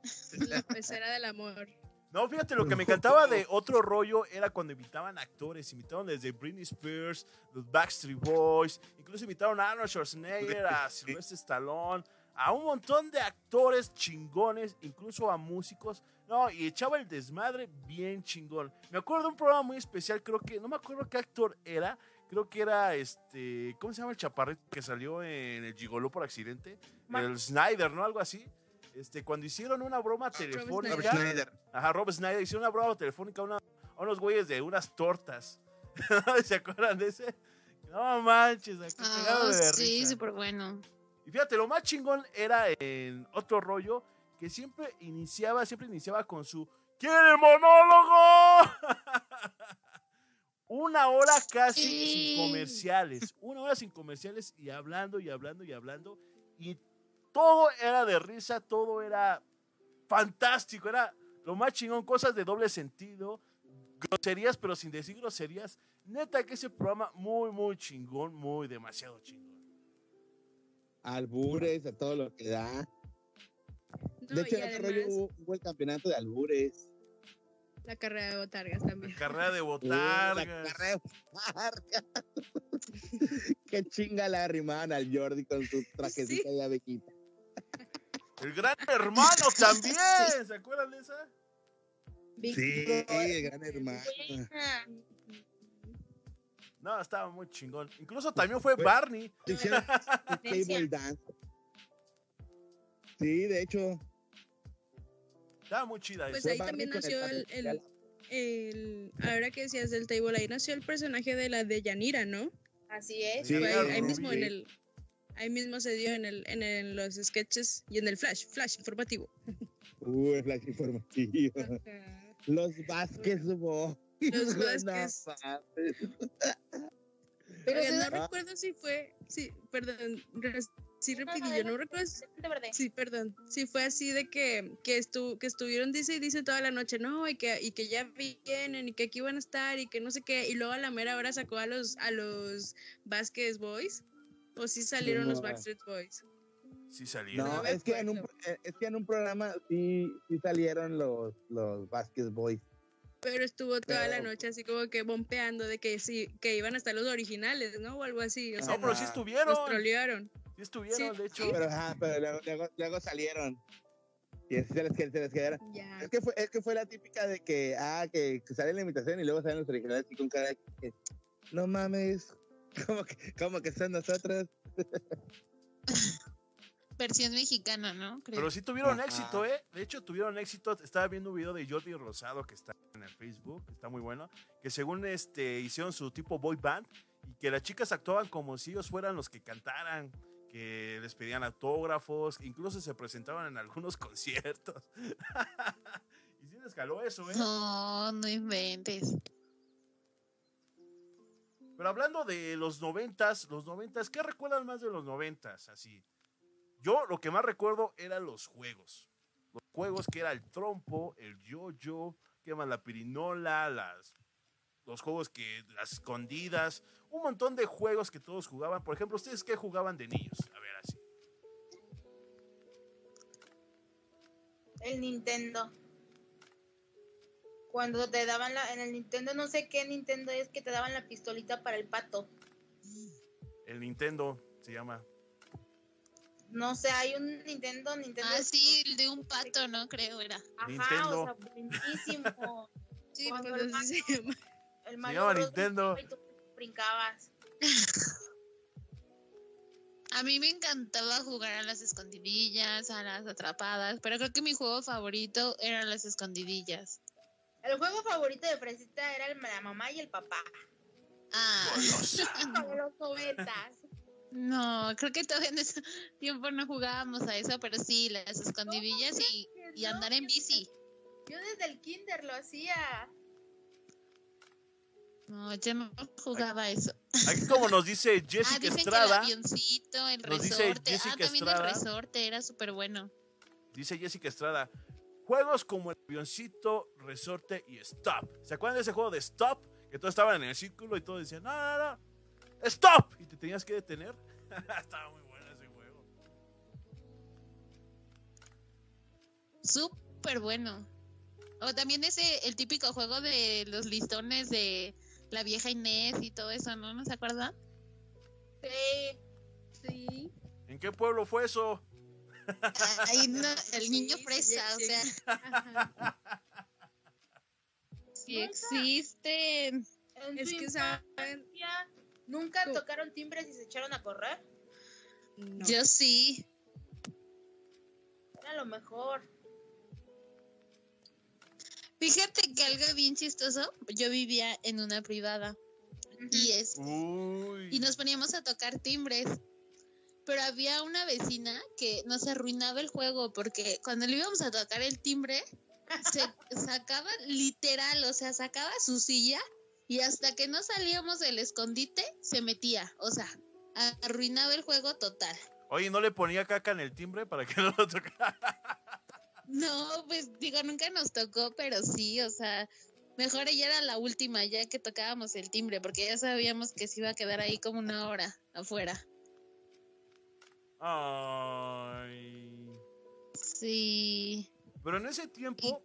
La pecera del amor. No, fíjate, lo que me encantaba de otro rollo era cuando invitaban actores. Invitaron desde Britney Spears, los Backstreet Boys, incluso invitaron a Arnold Schwarzenegger, a Sylvester Stallone, a un montón de actores chingones, incluso a músicos. No, y echaba el desmadre bien chingón. Me acuerdo de un programa muy especial, creo que, no me acuerdo qué actor era, creo que era este, ¿cómo se llama el chaparrito que salió en el Gigoló por accidente? El Snyder, ¿no? Algo así. Este, cuando hicieron una broma Rob telefónica, Schneider. ajá, Rob Snyder, hicieron una broma telefónica a, una- a unos güeyes de unas tortas. ¿Se acuerdan de ese? No manches, acá cagados de sí, súper bueno. Y fíjate, lo más chingón era en otro rollo que siempre iniciaba, siempre iniciaba con su ¿Quiere monólogo? una hora casi Sí. sin comerciales. Una hora sin comerciales y hablando y hablando y hablando. Y todo era de risa, todo era fantástico. Era lo más chingón, cosas de doble sentido, groserías, pero sin decir groserías. Neta que ese programa muy, muy chingón, muy demasiado chingón. Albures, a todo lo que da. No, de hecho, en rollo además hubo, hubo el campeonato de albures. la carrera de botargas también. La carrera de Uh, botargas. la carrera de botargas. Qué chinga la arrimaban al Jordi con su trajecita de abequita. El gran hermano también. ¿Se acuerdan de esa? Sí, el gran hermano. No, estaba muy chingón. Incluso también fue Barney. Dance. Sí, de hecho. Estaba muy chida Pues ahí también nació el, el, ahora que decías del table, ahí nació el personaje de la de Yanira, ¿no? Así es. Sí, ahí, mismo en el ahí mismo se dio en el en el- los sketches y en el flash, flash informativo. Uh, el flash informativo. Los Vázquez hubo. Los Vázquez. Pero Oigan, no recuerdo si fue, sí, perdón, sí rapidillo, no recuerdo, sí, perdón, sí fue así de que, que, estu, que estuvieron, dice y dice toda la noche, no, y que, y que ya vienen, y que aquí van a estar, y que no sé qué, y luego a la mera hora sacó a los, a los Vázquez Boys, o sí salieron los No. Backstreet Boys. Sí salió. No, es que, en un, es que en un programa sí, sí salieron los, los Vázquez Boys. Pero estuvo toda la noche así como que bompeando de que sí, que iban a estar los originales, ¿no? O algo así. O sea, No, pero sí estuvieron. los trolearon. Sí estuvieron, Sí, de hecho. sí. Pero, ajá, pero luego, luego, luego salieron. Y así se les, se les quedaron. Es que, fue, es que fue la típica de que, ah, que, que sale la invitación y luego salen los originales y con cara de que, no mames, como que, como que son nosotros. Versión mexicana, ¿no? Creo. Pero sí tuvieron Ajá. éxito, ¿eh? De hecho, tuvieron éxito. Estaba viendo un video de Jordi Rosado que está en el Facebook, está muy bueno. Que según este hicieron su tipo boy band y que las chicas actuaban como si ellos fueran los que cantaran, que les pedían autógrafos, incluso se presentaban en algunos conciertos. y sí les caló eso, ¿eh? No, no inventes. Pero hablando de los noventas, los noventas, ¿qué recuerdan más de los noventas? Así. Yo lo que más recuerdo eran los juegos. Los juegos que era el trompo, el yo-yo, que más la pirinola, las, los juegos que, las escondidas, un montón de juegos que todos jugaban. Por ejemplo, ¿ustedes qué jugaban de niños? A ver, así. El Nintendo. Cuando te daban la, en el Nintendo, no sé qué Nintendo es que te daban la pistolita para el pato. El Nintendo se llama. No sé, hay un Nintendo, Nintendo. Ah, sí, el de un pato, ¿no? Creo era. Ajá, Nintendo. o sea, buenísimo. Sí, Cuando el se llama. El Se Mario llama Bros. Nintendo. Y tú brincabas. A mí me encantaba jugar a las escondidillas, a las atrapadas, pero creo que mi juego favorito eran las escondidillas. El juego favorito de Fresita era el, la mamá y el papá. Ah, los noventas. no, creo que todavía en ese tiempo no jugábamos a eso, pero sí, las escondidillas y, y andar en bici. Yo desde el kinder lo hacía. No, yo no jugaba a eso. Aquí como nos dice Ah, Jessica dicen que el Estrada, avioncito, el Nos dice resorte. Ah, también Estrada. el resorte era súper bueno. dice Jessica Estrada, juegos como el avioncito, resorte y stop. ¿Se acuerdan de ese juego de stop? Que todos estaban en el círculo y todos decían, no, no, no, stop. Y te tenías que detener. Estaba muy bueno ese juego. Súper bueno. O también ese, el típico juego de los listones de la vieja Inés y todo eso, ¿no? ¿No se acuerdan? Sí. Sí. ¿En qué pueblo fue eso? Ay, no, el niño Sí, fresa, sí, o sea, Ajá. sí existen. En Es que saben, infancia, ¿Nunca tocaron timbres y se echaron a correr? no. Yo sí. era lo mejor. Fíjate que algo bien chistoso, yo vivía en una privada y es Uy. y nos poníamos a tocar timbres. Pero había una vecina que nos arruinaba el juego porque cuando le íbamos a tocar el timbre se sacaba literal, o sea, sacaba su silla y hasta que no salíamos del escondite se metía, o sea, arruinaba el juego total. Oye, ¿no le ponía caca en el timbre para que no lo tocara? No, pues digo, nunca nos tocó, pero sí, o sea, mejor ella era la última ya que tocábamos el timbre, porque ya sabíamos que se iba a quedar ahí como una hora afuera. Ay. Sí. Pero en ese tiempo,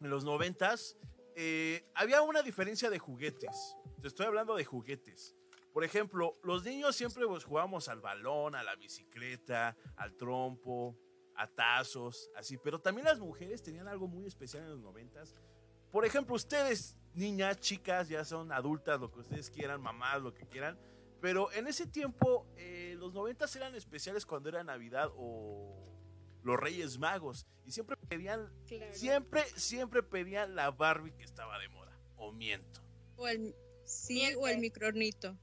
en los noventas, eh, había una diferencia de juguetes. Te estoy hablando de juguetes. Por ejemplo, los niños siempre pues, jugábamos al balón, a la bicicleta, al trompo, a tazos, así. Pero también las mujeres tenían algo muy especial en los noventas. Por ejemplo, ustedes, niñas, chicas, ya son adultas, lo que ustedes quieran, mamás, lo que quieran. Pero en ese tiempo, eh, los noventas eran especiales cuando era Navidad o los Reyes Magos. Y siempre pedían, Claro. siempre, siempre pedían la Barbie que estaba de moda. O miento. O el, sí, o el micronito.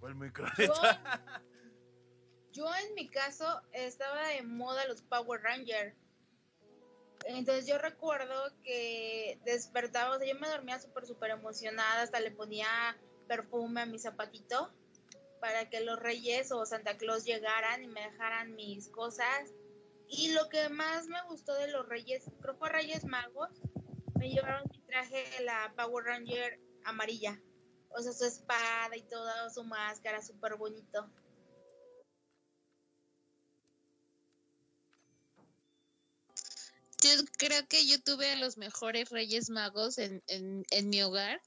O el micro. Yo, yo en mi caso estaba de moda los Power Rangers. Entonces yo recuerdo que despertaba, o sea, yo me dormía súper, súper emocionada, hasta le ponía perfume a mi zapatito para que los reyes o Santa Claus llegaran y me dejaran mis cosas. Y lo que más me gustó de los reyes, creo que Reyes Magos, me llevaron mi traje de la Power Ranger amarilla. O sea, su espada y toda su máscara, súper bonito. Yo creo que yo tuve a los mejores Reyes Magos en, en, en mi hogar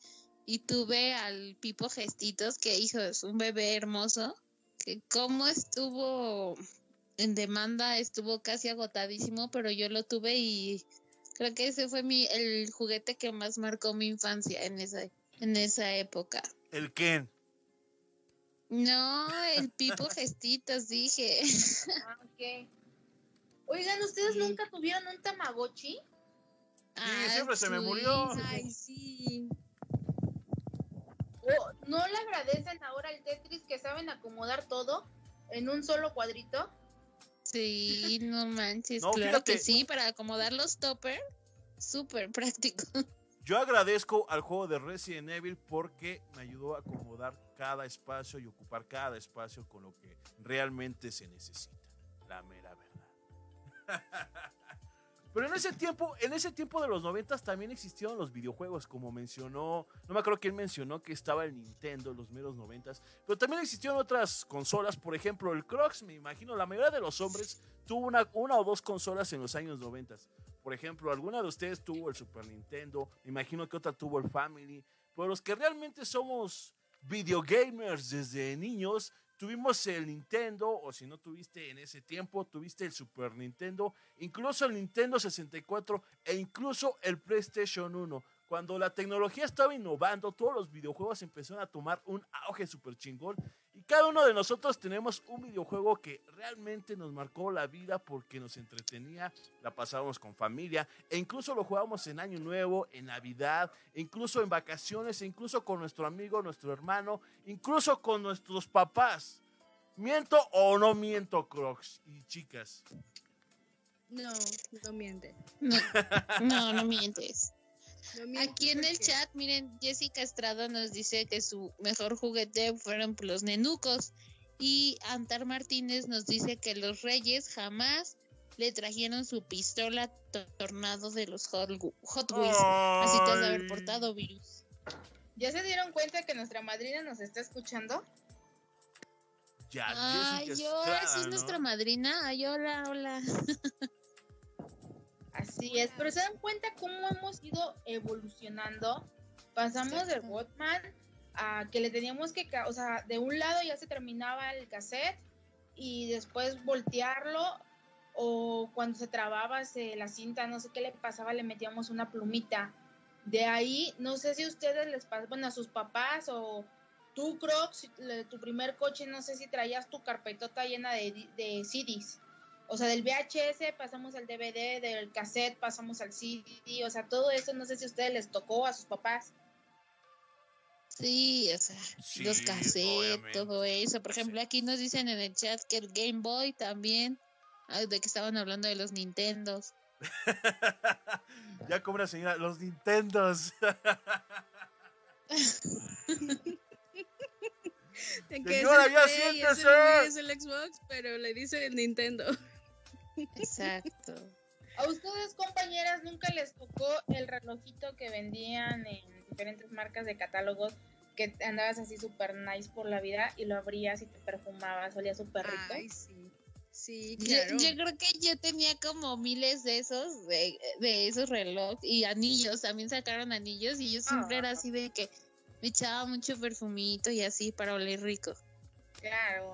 y tuve al Pipo Gestitos, que hijo es un bebé hermoso, que como estuvo en demanda, estuvo casi agotadísimo, pero yo lo tuve y creo que ese fue mi el juguete que más marcó mi infancia en esa, en esa época. El Ken. No, el Pipo Gestitos, dije. Ah, ok. Oigan, ¿ustedes Sí. nunca tuvieron un Tamagotchi? Ah, siempre se me murió. Ay, sí. ¿O no le agradecen ahora al Tetris que saben acomodar todo en un solo cuadrito? Sí, no manches, No, claro fíjate. que sí, para acomodar los topper, súper práctico. Yo agradezco al juego de Resident Evil porque me ayudó a acomodar cada espacio y ocupar cada espacio con lo que realmente se necesita. La mera verdad. Pero en ese tiempo, en ese tiempo de los noventas también existieron los videojuegos, como mencionó, no me acuerdo quién mencionó que estaba el Nintendo en los meros noventas, pero también existieron otras consolas, por ejemplo el Crocs, me imagino, la mayoría de los hombres tuvo una, una o dos consolas en los años noventas. Por ejemplo, alguna de ustedes tuvo el Super Nintendo, me imagino que otra tuvo el Family, pero los que realmente somos videogamers desde niños, tuvimos el Nintendo, o si no tuviste en ese tiempo, tuviste el Super Nintendo, incluso el Nintendo 64 e incluso el PlayStation 1. Cuando la tecnología estaba innovando, todos los videojuegos empezaron a tomar un auge super chingón. Y cada uno de nosotros tenemos un videojuego que realmente nos marcó la vida porque nos entretenía, la pasábamos con familia, e incluso lo jugábamos en Año Nuevo, en Navidad, e incluso en vacaciones, e incluso con nuestro amigo, nuestro hermano, incluso con nuestros papás. ¿Miento o no miento, Crocs y chicas? No, no miente. No, no, no mientes. No Aquí en el chat, miren, Jessica Estrada nos dice que su mejor juguete fueron los nenucos. Y Antar Martínez nos dice que los reyes jamás le trajeron su pistola to- tornado de los Hot, Hot Wheels. Así te has de haber portado, virus. ¿Ya se dieron cuenta que nuestra madrina nos está escuchando? Ya, Ay, Jessica yo, Estrada, sí es ¿no? nuestra madrina. Ay, hola, hola. Así es, pero se dan cuenta cómo hemos ido evolucionando. Pasamos del. Botman a que le teníamos que, o sea, de un lado ya se terminaba el cassette y después voltearlo o cuando se trababa se- la cinta, no sé qué le pasaba, le metíamos una plumita. De ahí, no sé si a ustedes les pasó, bueno, a sus papás o tú, Crocs, tu primer coche, no sé si traías tu carpetota llena de CDs. O sea, del VHS pasamos al DVD, del cassette pasamos al CD, o sea, todo eso no sé si a ustedes les tocó a sus papás. Sí, o sea, Sí, los cassettes, obviamente, todo eso. Por ejemplo, aquí nos dicen en el chat que el Game Boy también, ah, de que estaban hablando de los Nintendos. ya como una señora, los Nintendos. Señora, es el ya el siéntese. Es el Xbox, pero le dice Nintendo. Exacto. ¿A ustedes, compañeras, nunca les tocó el relojito que vendían en diferentes marcas de catálogos que andabas así súper nice por la vida y lo abrías y te perfumabas, olía súper rico? Ay, sí. Sí, Yo, claro. yo creo que yo tenía como miles de esos, de, de esos relojes y anillos, también sacaron anillos y yo siempre era Ah. así de que me echaba mucho perfumito y así para oler rico. Claro.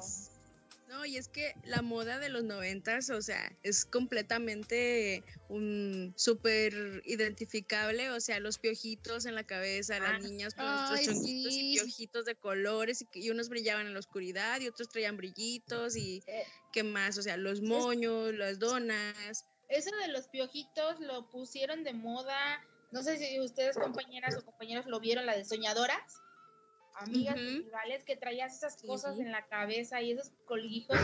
No, y es que la moda de los noventas, o sea, es completamente un súper identificable, o sea, los piojitos en la cabeza, Ah. las niñas con nuestros Ay, chonguitos sí. y piojitos de colores, y, unos brillaban en la oscuridad y otros traían brillitos y Eh, qué más, o sea, los moños, las donas. Eso de los piojitos lo pusieron de moda. No sé si ustedes, compañeras o compañeros, lo vieron, la de soñadoras. Amigas rivales que traías esas Sí. cosas en la cabeza y esos colguijos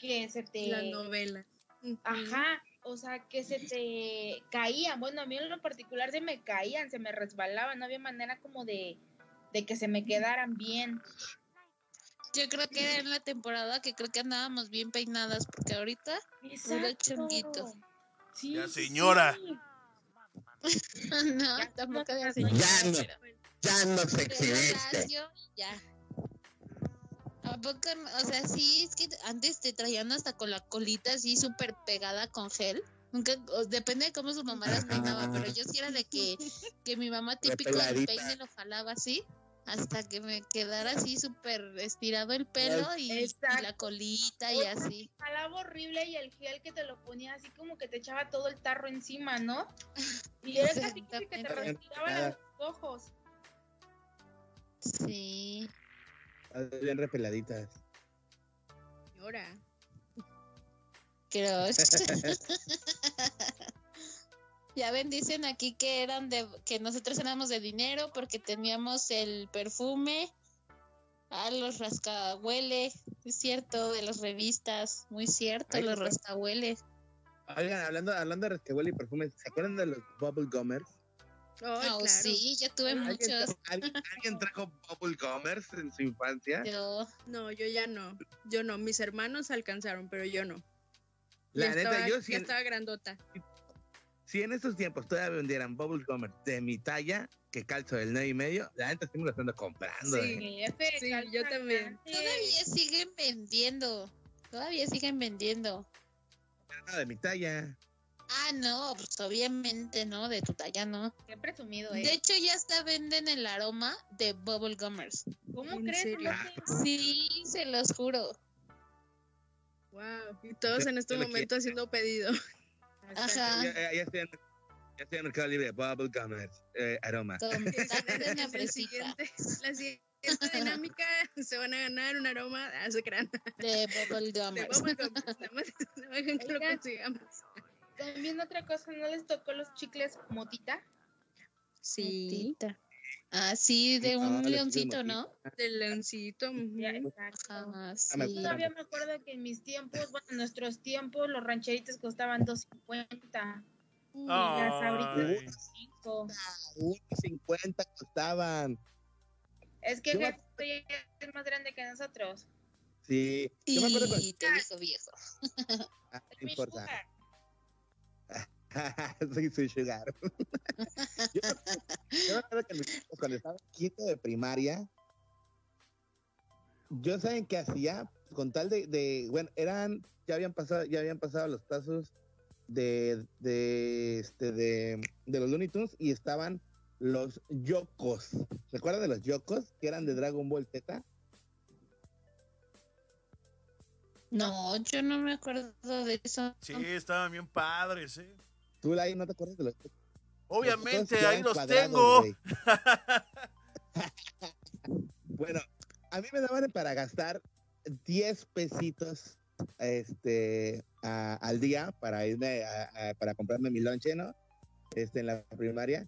que se te. La novela. Ujú. Ajá, o sea, que se te caían. Bueno, a mí en lo particular se me caían, se me resbalaban, no había manera como de, de que se me quedaran bien. Yo creo que era en la temporada que creo que andábamos bien peinadas, porque ahorita Puro chonguito. Sí, sí, señora. sí. no, Ya, tampoco de Ya no. Ya no se pero exhibiste. ya. ¿A poco? O sea, sí, es que antes te traían hasta con la colita así súper pegada con gel. Nunca, o depende de cómo su mamá las peinaba, pero yo sí era de que, que mi mamá típico el Repeladita. peine lo jalaba así hasta que me quedara así súper estirado el pelo y, la colita y así. jalaba horrible y el gel que te lo ponía así como que te echaba todo el tarro encima, ¿no? Y era casi que te respiraban los ojos. Sí. Bien repeladitas. Ahora. Crush. ya ven, dicen aquí que eran de que nosotros éramos de dinero porque teníamos el perfume a los rascahuele, es cierto, de las revistas, muy cierto, Ay, los rascahueles. Oigan, hablando, hablando de resquehuele y perfumes, ¿se acuerdan de los Bubble Gummers? Oh, claro. sí, yo tuve ¿Alguien, muchos. ¿alguien, alguien trajo Bubble Gummers en su infancia? Yo, No, yo ya no. Yo no. Mis hermanos alcanzaron, pero yo no. La ya neta, estaba, yo sí ya en- estaba grandota. Si en estos tiempos todavía vendieran Bubble Gummers de mi talla, que calzo del 9 y medio, la neta sí me los ando comprando. Sí. eh. Sí, ese Sí, calza yo también. todavía siguen vendiendo. Todavía siguen vendiendo. Pero no de mi talla. Ah, no, pues obviamente no, de tu talla no. Qué presumido, ¿eh? De hecho, ya hasta venden el aroma de Bubble Gummers. ¿Cómo ¿En crees? Sí, se los juro. Wow. Y todos en este momento haciendo pedido. Ajá. Ya, ya- ya estoy en, ya estoy en Mercado Libre, Bubble Gummers, eh, aroma. Fresita siguiente, la siguiente dinámica se van a ganar un aroma a secran. de Bubble De Gummers. bubblegum. Nada más no dejen que lo consigamos. También otra cosa, ¿no les tocó los chicles motita? Sí. Motita. Ah, sí, de Ah, un leoncito, ¿no? Del leoncito. Ya, exacto. Ah, me sí. acuerdo. Todavía me acuerdo que en mis tiempos, bueno, en nuestros tiempos, los rancheritos costaban 2.50. Y las Ay. ahorita 5. 1.50 costaban. Es que Yo me- es más grande que nosotros. Sí, yo me acuerdo. Y te viejo. Ah, no importa. Soy su sugar. yo, me acuerdo- yo me acuerdo que mis cuando estaba en quinto de primaria, yo saben qué hacía, con tal de, de- bueno, eran, ya habían pasado, ya habían pasado los tazos de, de, este, de, de los Looney Tunes y estaban los Yokos. ¿Se acuerdan de los Yokos? Que eran de Dragon Ball Z. No, yo no me acuerdo de eso. Sí, estaban bien padres, ¿eh? ¿Tú, Lai, no te acuerdas de los Obviamente, Los ahí los tengo. bueno, a mí me daban para gastar 10 pesitos este a- al día para irme a- a- para comprarme mi lonche, ¿no? Este, en la primaria.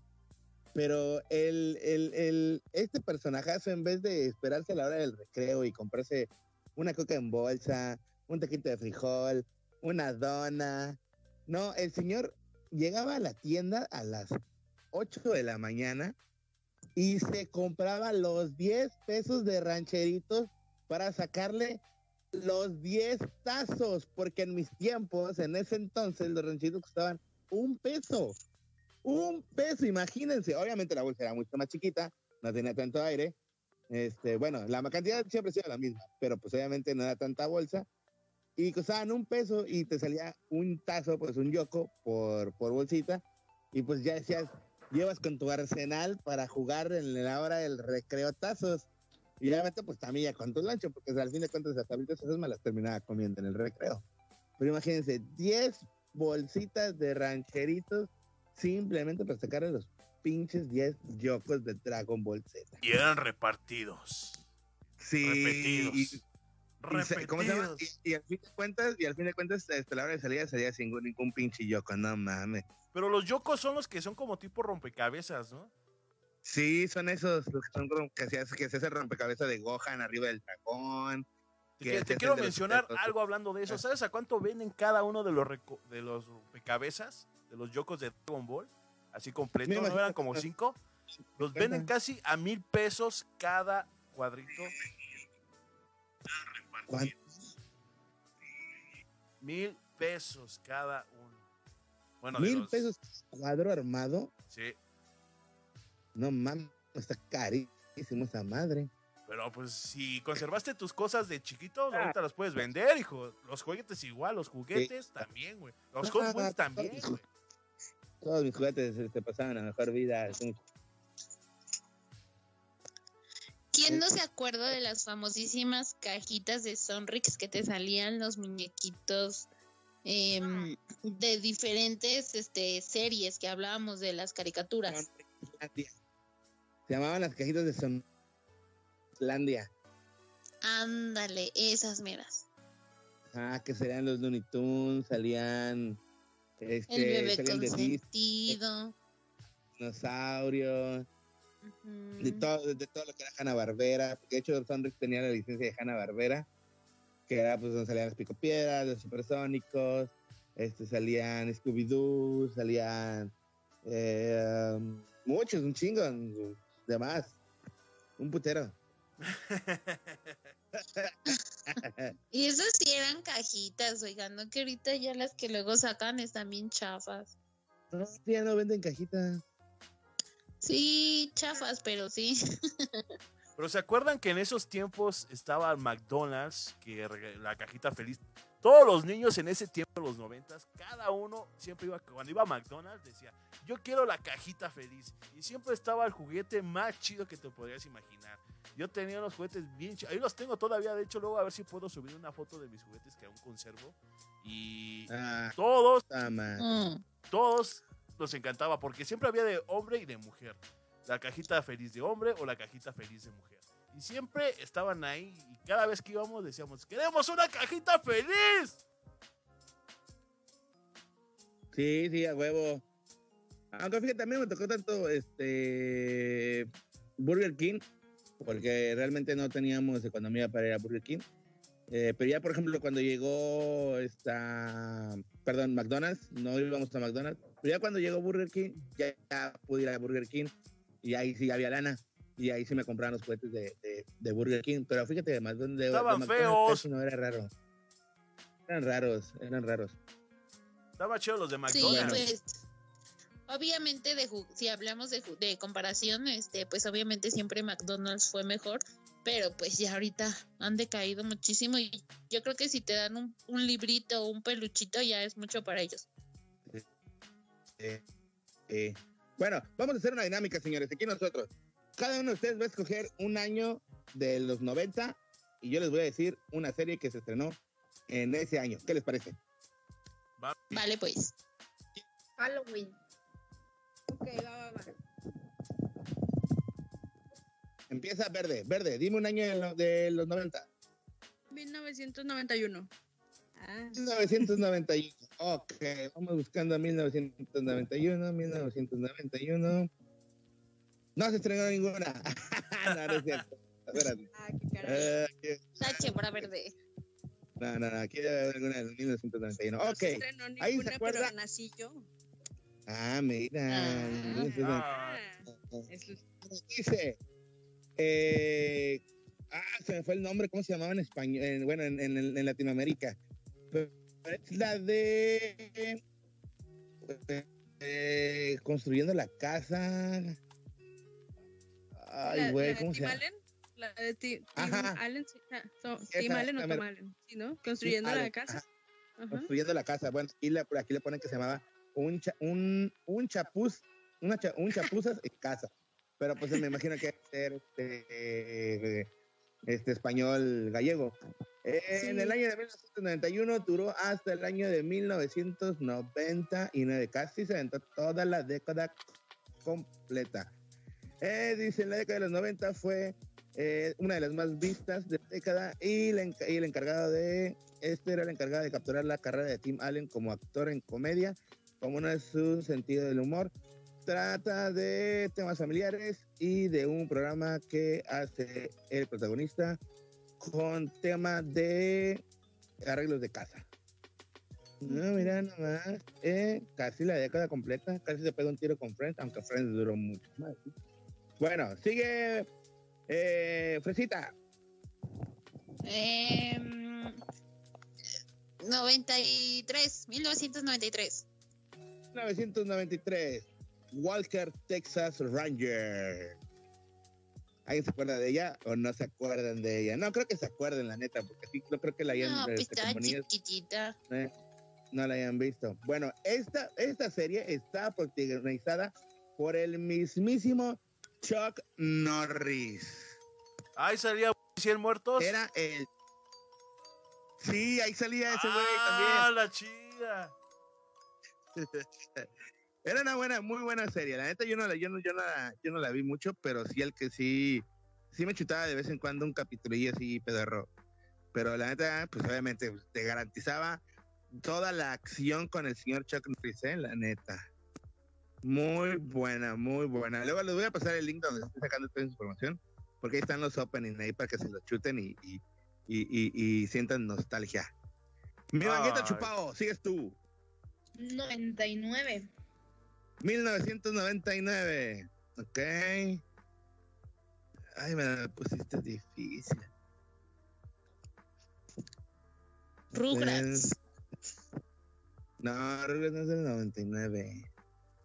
Pero el, el, el, este personajazo, en vez de esperarse a la hora del recreo y comprarse una coca en bolsa, un taquito de frijol, una dona, no, el señor llegaba a la tienda a las 8 de la mañana y se compraba los 10 pesos de rancheritos para sacarle los 10 tazos, porque en mis tiempos, en ese entonces, los rancheritos costaban un peso. Un peso, imagínense. Obviamente la bolsa era mucho más chiquita, no tenía tanto aire. Este, bueno, la cantidad siempre ha sido la misma, pero pues obviamente no era tanta bolsa. Y costaban un peso y te salía un tazo, pues un yoco por, por bolsita. Y pues ya decías, llevas con tu arsenal para jugar en la hora del recreo tazos. Y obviamente pues también ya con tu lancho, porque al fin de cuentas las tablitas esas me las terminaba comiendo en el recreo. Pero imagínense, 10 bolsitas de rancheritos simplemente para sacarle los pinches 10 yocos de Dragon Ball Z. Y eran repartidos. Sí, repetidos. y- y se- ¿cómo se llama? repetidos. Y, y al fin de cuentas, y al fin de cuentas, este, la hora de salida salía sin ningún pinche yoco, no mames. Pero los yokos son los que son como tipo rompecabezas, ¿no? Sí, son esos, los que son como que se hace, que se hace rompecabezas de Gohan arriba del dragón. Te, Que quiero los mencionar algo hablando de eso. ¿Sabes a cuánto venden cada uno de los reco- de los rompecabezas? De los yokos de Dragon Ball. Así completo, ¿no eran como cinco? Los venden casi a mil pesos cada cuadrito. ¿Cuánto? Mil pesos cada uno. Bueno, Mil los- pesos cuadro armado. Sí, No mames, está carísimo esa madre. pero pues si conservaste tus cosas de chiquito, Ah. ahorita las puedes vender, hijo. Los juguetes igual, los juguetes también, güey. Los Ah, también, güey. Todos mis juguetes este, pasaban a mejor vida. ¿Quién no se acuerda de las famosísimas cajitas de Sonrix que te salían los muñequitos em, de diferentes este, series que hablábamos de las caricaturas? Se llamaban las cajitas de Sonlandia. Ándale, esas meras. Ah, que serían los Looney Tunes, salían. Este, El bebé salían de Disney, consentido. dinosaurio, De todo, de todo lo que era Hanna Barbera. Porque de hecho Sonrix tenía la licencia de Hanna Barbera, que era pues donde salían los Picopiedras, los Supersónicos, este, salían Scooby-Doo, salían eh, um, muchos, un chingo, de más. Un putero. Y esas sí eran cajitas, oigan, no que ahorita ya las que luego sacan están bien chafas. No, ya no venden cajitas. Sí, chafas, pero sí. Pero ¿se acuerdan que en esos tiempos estaba McDonald's, que la cajita feliz? Todos los niños en ese tiempo, los noventas, cada uno siempre iba, cuando iba a McDonald's decía, yo quiero la cajita feliz. Y siempre estaba el juguete más chido que te podrías imaginar. Yo tenía unos juguetes bien chidos. Ahí los tengo todavía, de hecho, luego a ver si puedo subir una foto de mis juguetes que aún conservo. Y Ah, todos. Mm. todos nos encantaba, porque siempre había de hombre y de mujer. La cajita feliz de hombre o la cajita feliz de mujer. Y siempre estaban ahí y cada vez que íbamos decíamos, queremos una cajita feliz. Sí, sí, a huevo. Aunque fíjate, también me tocó tanto este Burger King, porque realmente no teníamos economía para ir a Burger King. Eh, pero ya, por ejemplo, cuando llegó esta, perdón, McDonald's, no íbamos a McDonald's, pero ya cuando llegó Burger King, ya, ya pude ir a Burger King y ahí sí había lana. Y ahí sí me compraban los juguetes de, de, de Burger King. Pero fíjate, de McDonald's, de, Estaban de feos. no era raro. Eran raros, eran raros. Estaban chidos los de Sí, McDonald's. pues. Obviamente, de si hablamos de, comparación, este, pues obviamente siempre McDonald's fue mejor, pero pues ya ahorita han decaído muchísimo y yo creo que si te dan un, un librito o un peluchito ya es mucho para ellos. Eh, eh, bueno, vamos a hacer una dinámica, señores. Aquí nosotros. Cada uno de ustedes va a escoger un año de los 90 y yo les voy a decir una serie que se estrenó en ese año. ¿Qué les parece? Va- Vale, pues. Halloween. Ok, va, va, va. Empieza verde, verde. Dime un año de los 90. 1991. Ah, 1991. Ok, vamos buscando 1991, 1991. No se estrenó ninguna. no, no es cierto. Espérate. ah, qué caray. Tache para verde. no, no, no, aquí debe haber alguna de 1991. No Ok. se estrenó ahí se ninguna, acuerda. pero nací yo. Ah, mira. Ah. Ah, es- Dice. Eh, ah, se me fue el nombre. ¿Cómo se llamaba en español? En- bueno, en, en- en Latinoamérica. La de. eh, construyendo la casa. Ay, la- güey, la ¿cómo se llama? La de Ti- Tim. Allen, ah, so- Tim Allen o Tom. Allen, ¿sí, no? Construyendo la casa. ajá. Ajá. construyendo la casa. Bueno, y le- por aquí le ponen que se llamaba un, cha- un, un chapuz, una cha- un chapuzas en casa. Pero pues me imagino que debe ser este, eh, este español gallego. Eh, En Sí. el año de 1991 duró hasta el año de 1999. Casi se aventó toda la década completa. Eh, dice, en la década de los 90 fue eh, una de las más vistas de la década y, la y el encargado de, este era el encargado de capturar la carrera de Tim Allen como actor en comedia, como uno de su sentido del humor. Trata de temas familiares y de un programa que hace el protagonista con tema de arreglos de casa. No, mira nomás, eh, casi la década completa, casi se pega un tiro con Friends, aunque Friends duró mucho más. ¿sí? Bueno, sigue eh, Fresita. Em, 93, 1993. 1993, Walker, Texas Ranger. ¿Alguien se acuerda de ella o no se acuerdan de ella? No, creo que se acuerden, la neta, porque sí, no creo que la hayan, No, pues este, chiquitita. eh, no la hayan visto. Bueno, esta, esta serie está protagonizada por el mismísimo Chuck Norris. Ahí salía 100 muertos. Era el... Sí, ahí salía ese güey ah, también. la chida. Era una buena, muy buena serie. La neta yo no la, yo no, yo no la, yo no la vi mucho, pero sí el que sí, sí me chutaba de vez en cuando un capítulo y así pedorro. Pero la neta, pues obviamente pues, te garantizaba toda la acción con el señor Chuck Norris, ¿eh? la neta. Muy buena, muy buena. Luego les voy a pasar el link donde estoy sacando toda esa información, porque ahí están los openings ahí para que se los chuten y, y, y, y- y sientan nostalgia. Mi banqueta chupado, sigues tú. 99. 1999. Ok. Ay, me la pusiste difícil. Rugrats. No, Rugrats no es del 99.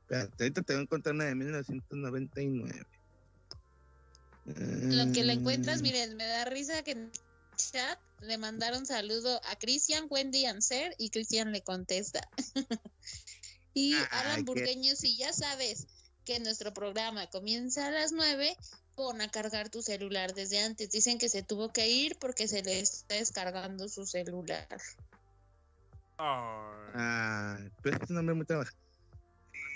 Espérate, ahorita te voy a encontrar una de 1999. Lo que le encuentras, Mm, miren, me da risa que en el chat le mandaron saludo a Cristian, Wendy, Anser y Cristian le contesta. y Alan qué- Burgueño, si ya sabes que nuestro programa comienza a las 9, pon a cargar tu celular desde antes. Dicen que se tuvo que ir porque se le está descargando su celular. Ah, pues es un nombre muy trabajado.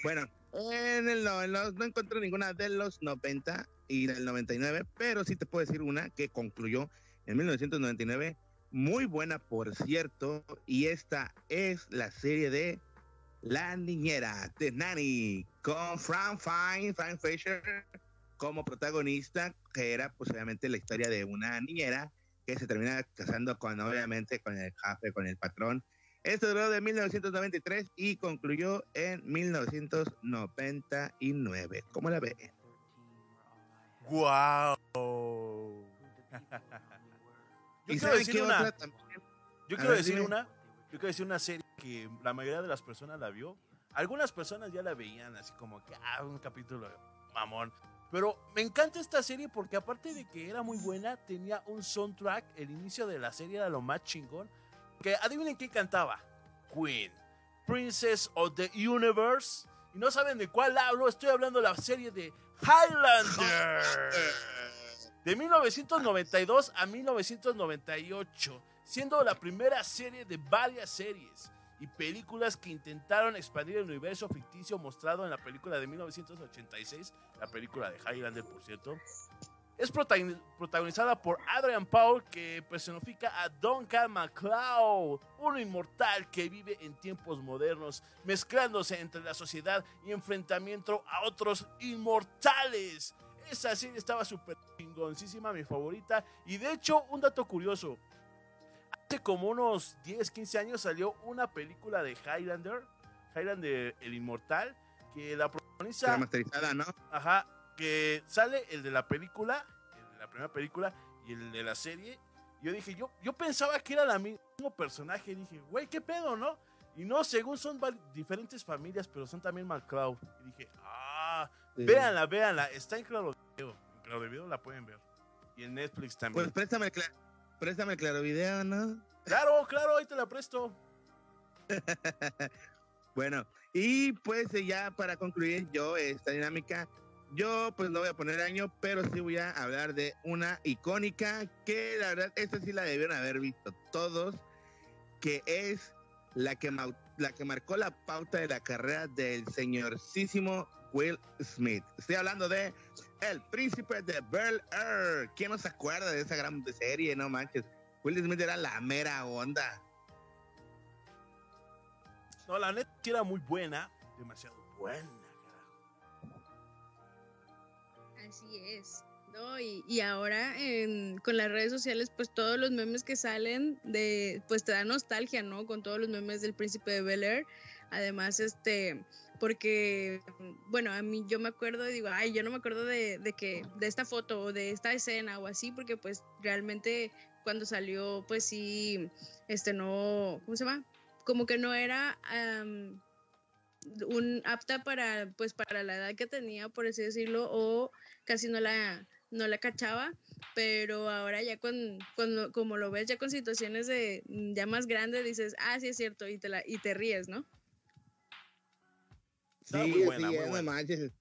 Bueno, en el, no, en los- no encuentro ninguna de los 90 y del 99, pero sí te puedo decir una que concluyó en 1999, muy buena por cierto, y esta es la serie de La Niñera, de Nanny, con Frank Fine, Frank Fisher como protagonista, que era pues obviamente la historia de una niñera que se termina casando con obviamente con el jefe, con el patrón, esto duró de 1993 y concluyó en 1999. ¿Cómo la ve? ¡Guau! Yo ¿Y quiero decir una. también? Yo quiero decir una. Yo quiero decir una serie que la mayoría de las personas la vio. Algunas personas ya la veían así como que, ah, un capítulo mamón. Pero me encanta esta serie porque aparte de que era muy buena, tenía un soundtrack. El inicio de la serie era lo más chingón. Que adivinen quién cantaba. Queen. Princess of the Universe. Y no saben de cuál hablo. Estoy hablando de la serie de Highlander. De 1992 a 1998, siendo la primera serie de varias series y películas que intentaron expandir el universo ficticio mostrado en la película de 1986, la película de Highlander, por cierto. Es protagoni- protagonizada por Adrian Paul, que personifica a Duncan MacLeod, un inmortal que vive en tiempos modernos, mezclándose entre la sociedad y enfrentamiento a otros inmortales. Esa serie estaba súper chingoncísima, mi favorita. Y de hecho, un dato curioso. Hace como unos 10, 15 años salió una película de Highlander, Highlander el Inmortal, que la protagoniza... Remasterizada, ¿no? Ajá, que sale el de la película, el de la primera película y el de la serie. Yo dije, yo, yo pensaba que era el mismo personaje. Dije, güey, ¿qué pedo, no? Y no, según son diferentes familias, pero son también McCloud. Y dije, ah, Sí. véanla, véanla. Está en Claro Video. En Claro Video la pueden ver. Y en Netflix también. Pues préstame el, préstame el claro video, ¿no? claro, claro, ahí te la presto. Bueno, y pues eh, ya para concluir yo esta dinámica, yo pues no voy a poner año, pero sí voy a hablar de una icónica que la verdad, esta sí la debieron haber visto todos, que es la que, la que marcó la pauta de la carrera del señorcísimo Will Smith. Estoy hablando de El Príncipe de Bel Air. ¿Quién no se acuerda de esa gran serie? No manches. Will Smith era la mera onda. No, la neta era muy buena. Demasiado buena, carajo. Así es. No, y, y ahora en- con las redes sociales, pues todos los memes que salen de, pues te da nostalgia, ¿no? Con todos los memes del príncipe de Bel Air. Además, este, porque, bueno, a mí yo me acuerdo y digo, ay, yo no me acuerdo de, de que, de esta foto o de esta escena o así, porque pues realmente cuando salió, pues sí, este no, ¿cómo se llama? Como que no era am, un apta para, pues para la edad que tenía, por así decirlo, o casi no la, no la cachaba, pero ahora ya con, cuando, como lo ves ya con situaciones de ya más grandes, dices, ah, sí es cierto, y te, la, y te ríes, ¿no? Estaba sí, muy buena, sí, muy no buena. manches.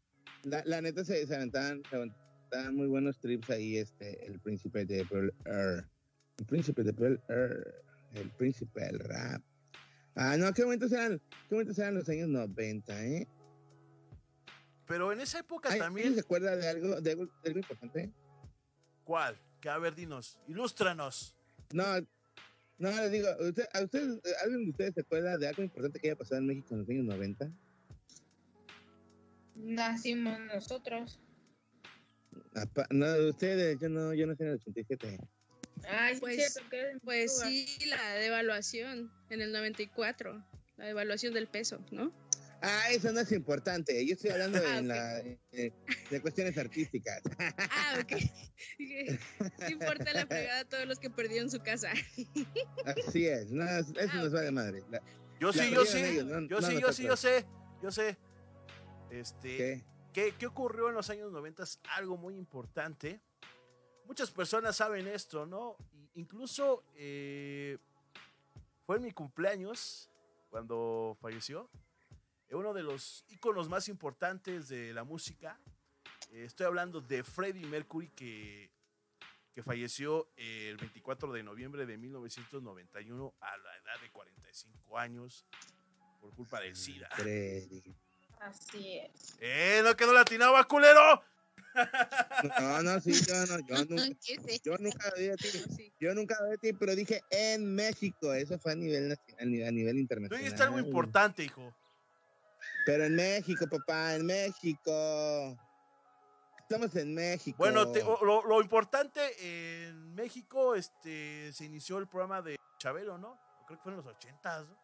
La, la neta se, se aventaban, se aventaban muy buenos trips ahí, este, el príncipe de Pearl Air. El príncipe de Pearl Air. El príncipe del rap. Ah, no, qué momentos eran, qué momentos eran los años 90, ¿eh? Pero en esa época Ay, también. ¿alguien se acuerda de algo, de algo, de algo importante? ¿Cuál? Que a ver, dinos, ilústranos. No, no, les digo, ¿usted, ¿a ustedes, alguien de ustedes se acuerda de algo importante que haya pasado en México en los años 90? Nacimos nosotros. Apa- no, ustedes, yo no, yo no sé en el 87. Ay, sí, Pues- es cierto, que Pues sí, la devaluación en el 94, la devaluación del peso, ¿no? Ah, eso no es importante. Yo estoy hablando Ah, en ok. la, eh, de cuestiones artísticas. Ah, ok. Sí importa la fregada a todos los que perdieron su casa. Así es. No, eso Ah, nos va de madre. La- Yo La sí, yo sí. ellos, no- yo no sí, yo sí, yo sé. Yo sé. Este. ¿qué? ¿Qué, ocurrió en los años 90? Algo muy importante. Muchas personas saben esto, ¿no? Incluso eh, fue en mi cumpleaños cuando falleció. eh, Uno de los íconos más importantes de la música. Eh, estoy hablando de Freddie Mercury, que, que falleció el 24 de noviembre de 1991 a la edad de 45 años por culpa del SIDA. Freddy. Así es. ¡Eh! ¡No quedó latinaba, culero! No, no, sí, yo no, yo nunca, yo nunca lo dije a ti. Yo nunca lo dije a ti, pero dije en México. Eso fue a nivel nacional, a nivel Tú internacional. dijiste algo importante, hijo. Pero en México, papá, en México. Estamos en México. Bueno, te- lo, lo importante en México, este, se inició el programa de Chabelo, ¿no? Creo que fue en los ochentas, ¿no?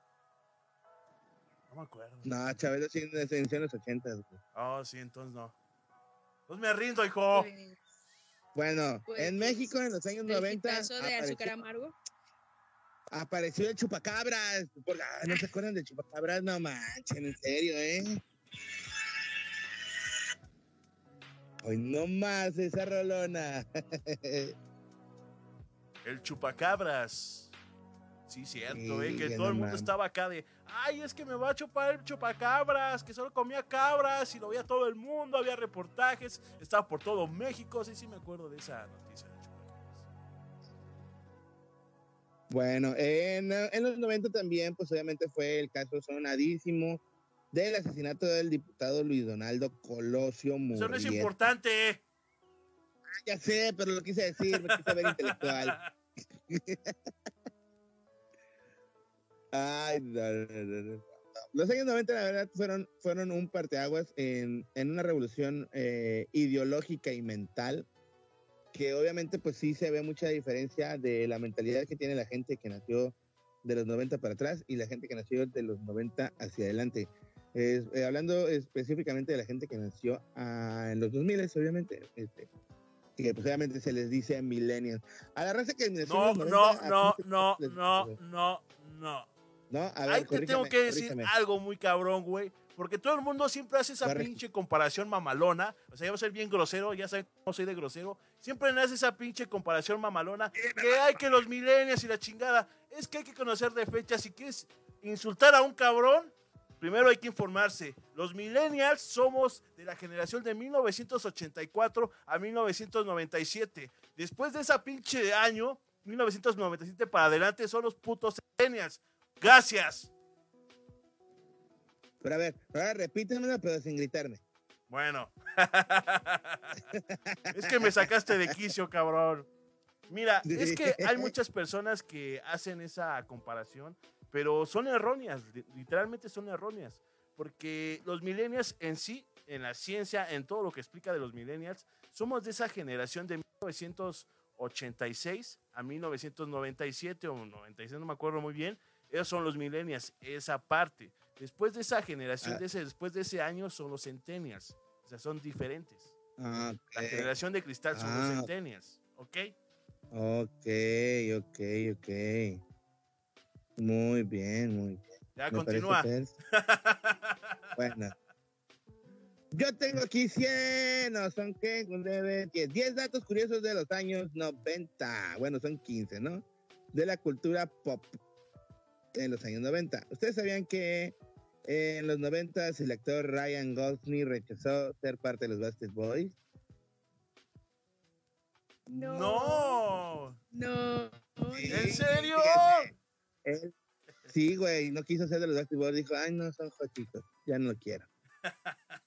No me acuerdo. No, Chabelo sí se inició en los 80. güey. Oh, sí, entonces no. Pues me rindo, hijo. Pues, Bueno, Pues, en México en los años el 90 hitazo de apareció, azúcar amargo. apareció el chupacabras. Por- ah, ¿No se acuerdan del chupacabras? No manchen, en serio, ¿eh? Hoy no más esa rolona. El chupacabras. Sí, cierto, Sí, ¿eh? Que todo no el mundo estaba acá de, ay, es que me va a chupar el chupacabras, que solo comía cabras y lo veía todo el mundo, había reportajes, estaba por todo México, sí, sí me acuerdo de esa noticia. Bueno, en, en los 90 también, pues obviamente fue el caso sonadísimo del asesinato del diputado Luis Donaldo Colosio Eso no es Murrieta. importante. ya sé, pero lo quise decir, me quise ver intelectual. Ay, no, no, no, no. Los años 90, la verdad, fueron, fueron un parteaguas en, en una revolución eh, ideológica y mental, que obviamente, pues sí se ve mucha diferencia de la mentalidad que tiene la gente que nació de los 90 para atrás y la gente que nació de los 90 hacia adelante. Es, eh, hablando específicamente de la gente que nació ah, en los 2000, obviamente, este, que pues obviamente se les dice millennials. A la raza que nació en No, los 90, no, ¿a no, no, les- no, no, no. ¿No? A ver, Ahí te tengo que decir corríjame. algo muy cabrón, güey. Porque todo el mundo siempre hace esa Correcto. pinche comparación mamalona. O sea, ya va a ser bien grosero, ya saben cómo soy de grosero. Siempre me hace esa pinche comparación mamalona. Que hay que los millennials y la chingada. Es que hay que conocer de fechas. Si quieres insultar a un cabrón, primero hay que informarse. Los millennials somos de la generación de 1984 a 1997. Después de esa pinche año, 1997 para adelante, son los putos millennials. Gracias. Pero a ver, ahora repítemelo, pero sin gritarme. Bueno. es que me sacaste de quicio, cabrón. Mira, es que hay muchas personas que hacen esa comparación, pero son erróneas, li- literalmente son erróneas, porque los millennials en sí, en la ciencia, en todo lo que explica de los millennials, somos de esa generación de 1986 a 1997 o 96, no me acuerdo muy bien, esos son los millennials, esa parte. Después de esa generación, Ah. de ese, después de ese año son los centennials, o sea, son diferentes. Ah, La generación de cristal son Ah. los centennials, ¿ok? Ok, ok, ok. Muy bien, muy bien. Ya Me continúa. Bueno. Yo tengo aquí 100, no, son qué, 9, 10, 10 datos curiosos de los años 90. Bueno, son 15, ¿no? De la cultura pop en los años 90. ¿Ustedes sabían que en los 90 el actor Ryan Gosling rechazó ser parte de los Bastard Boys? No. No. ¿En serio? Él- sí, güey, no quiso ser de los Bastard Boys. Dijo, ay, no, son jochitos, ya no lo quiero.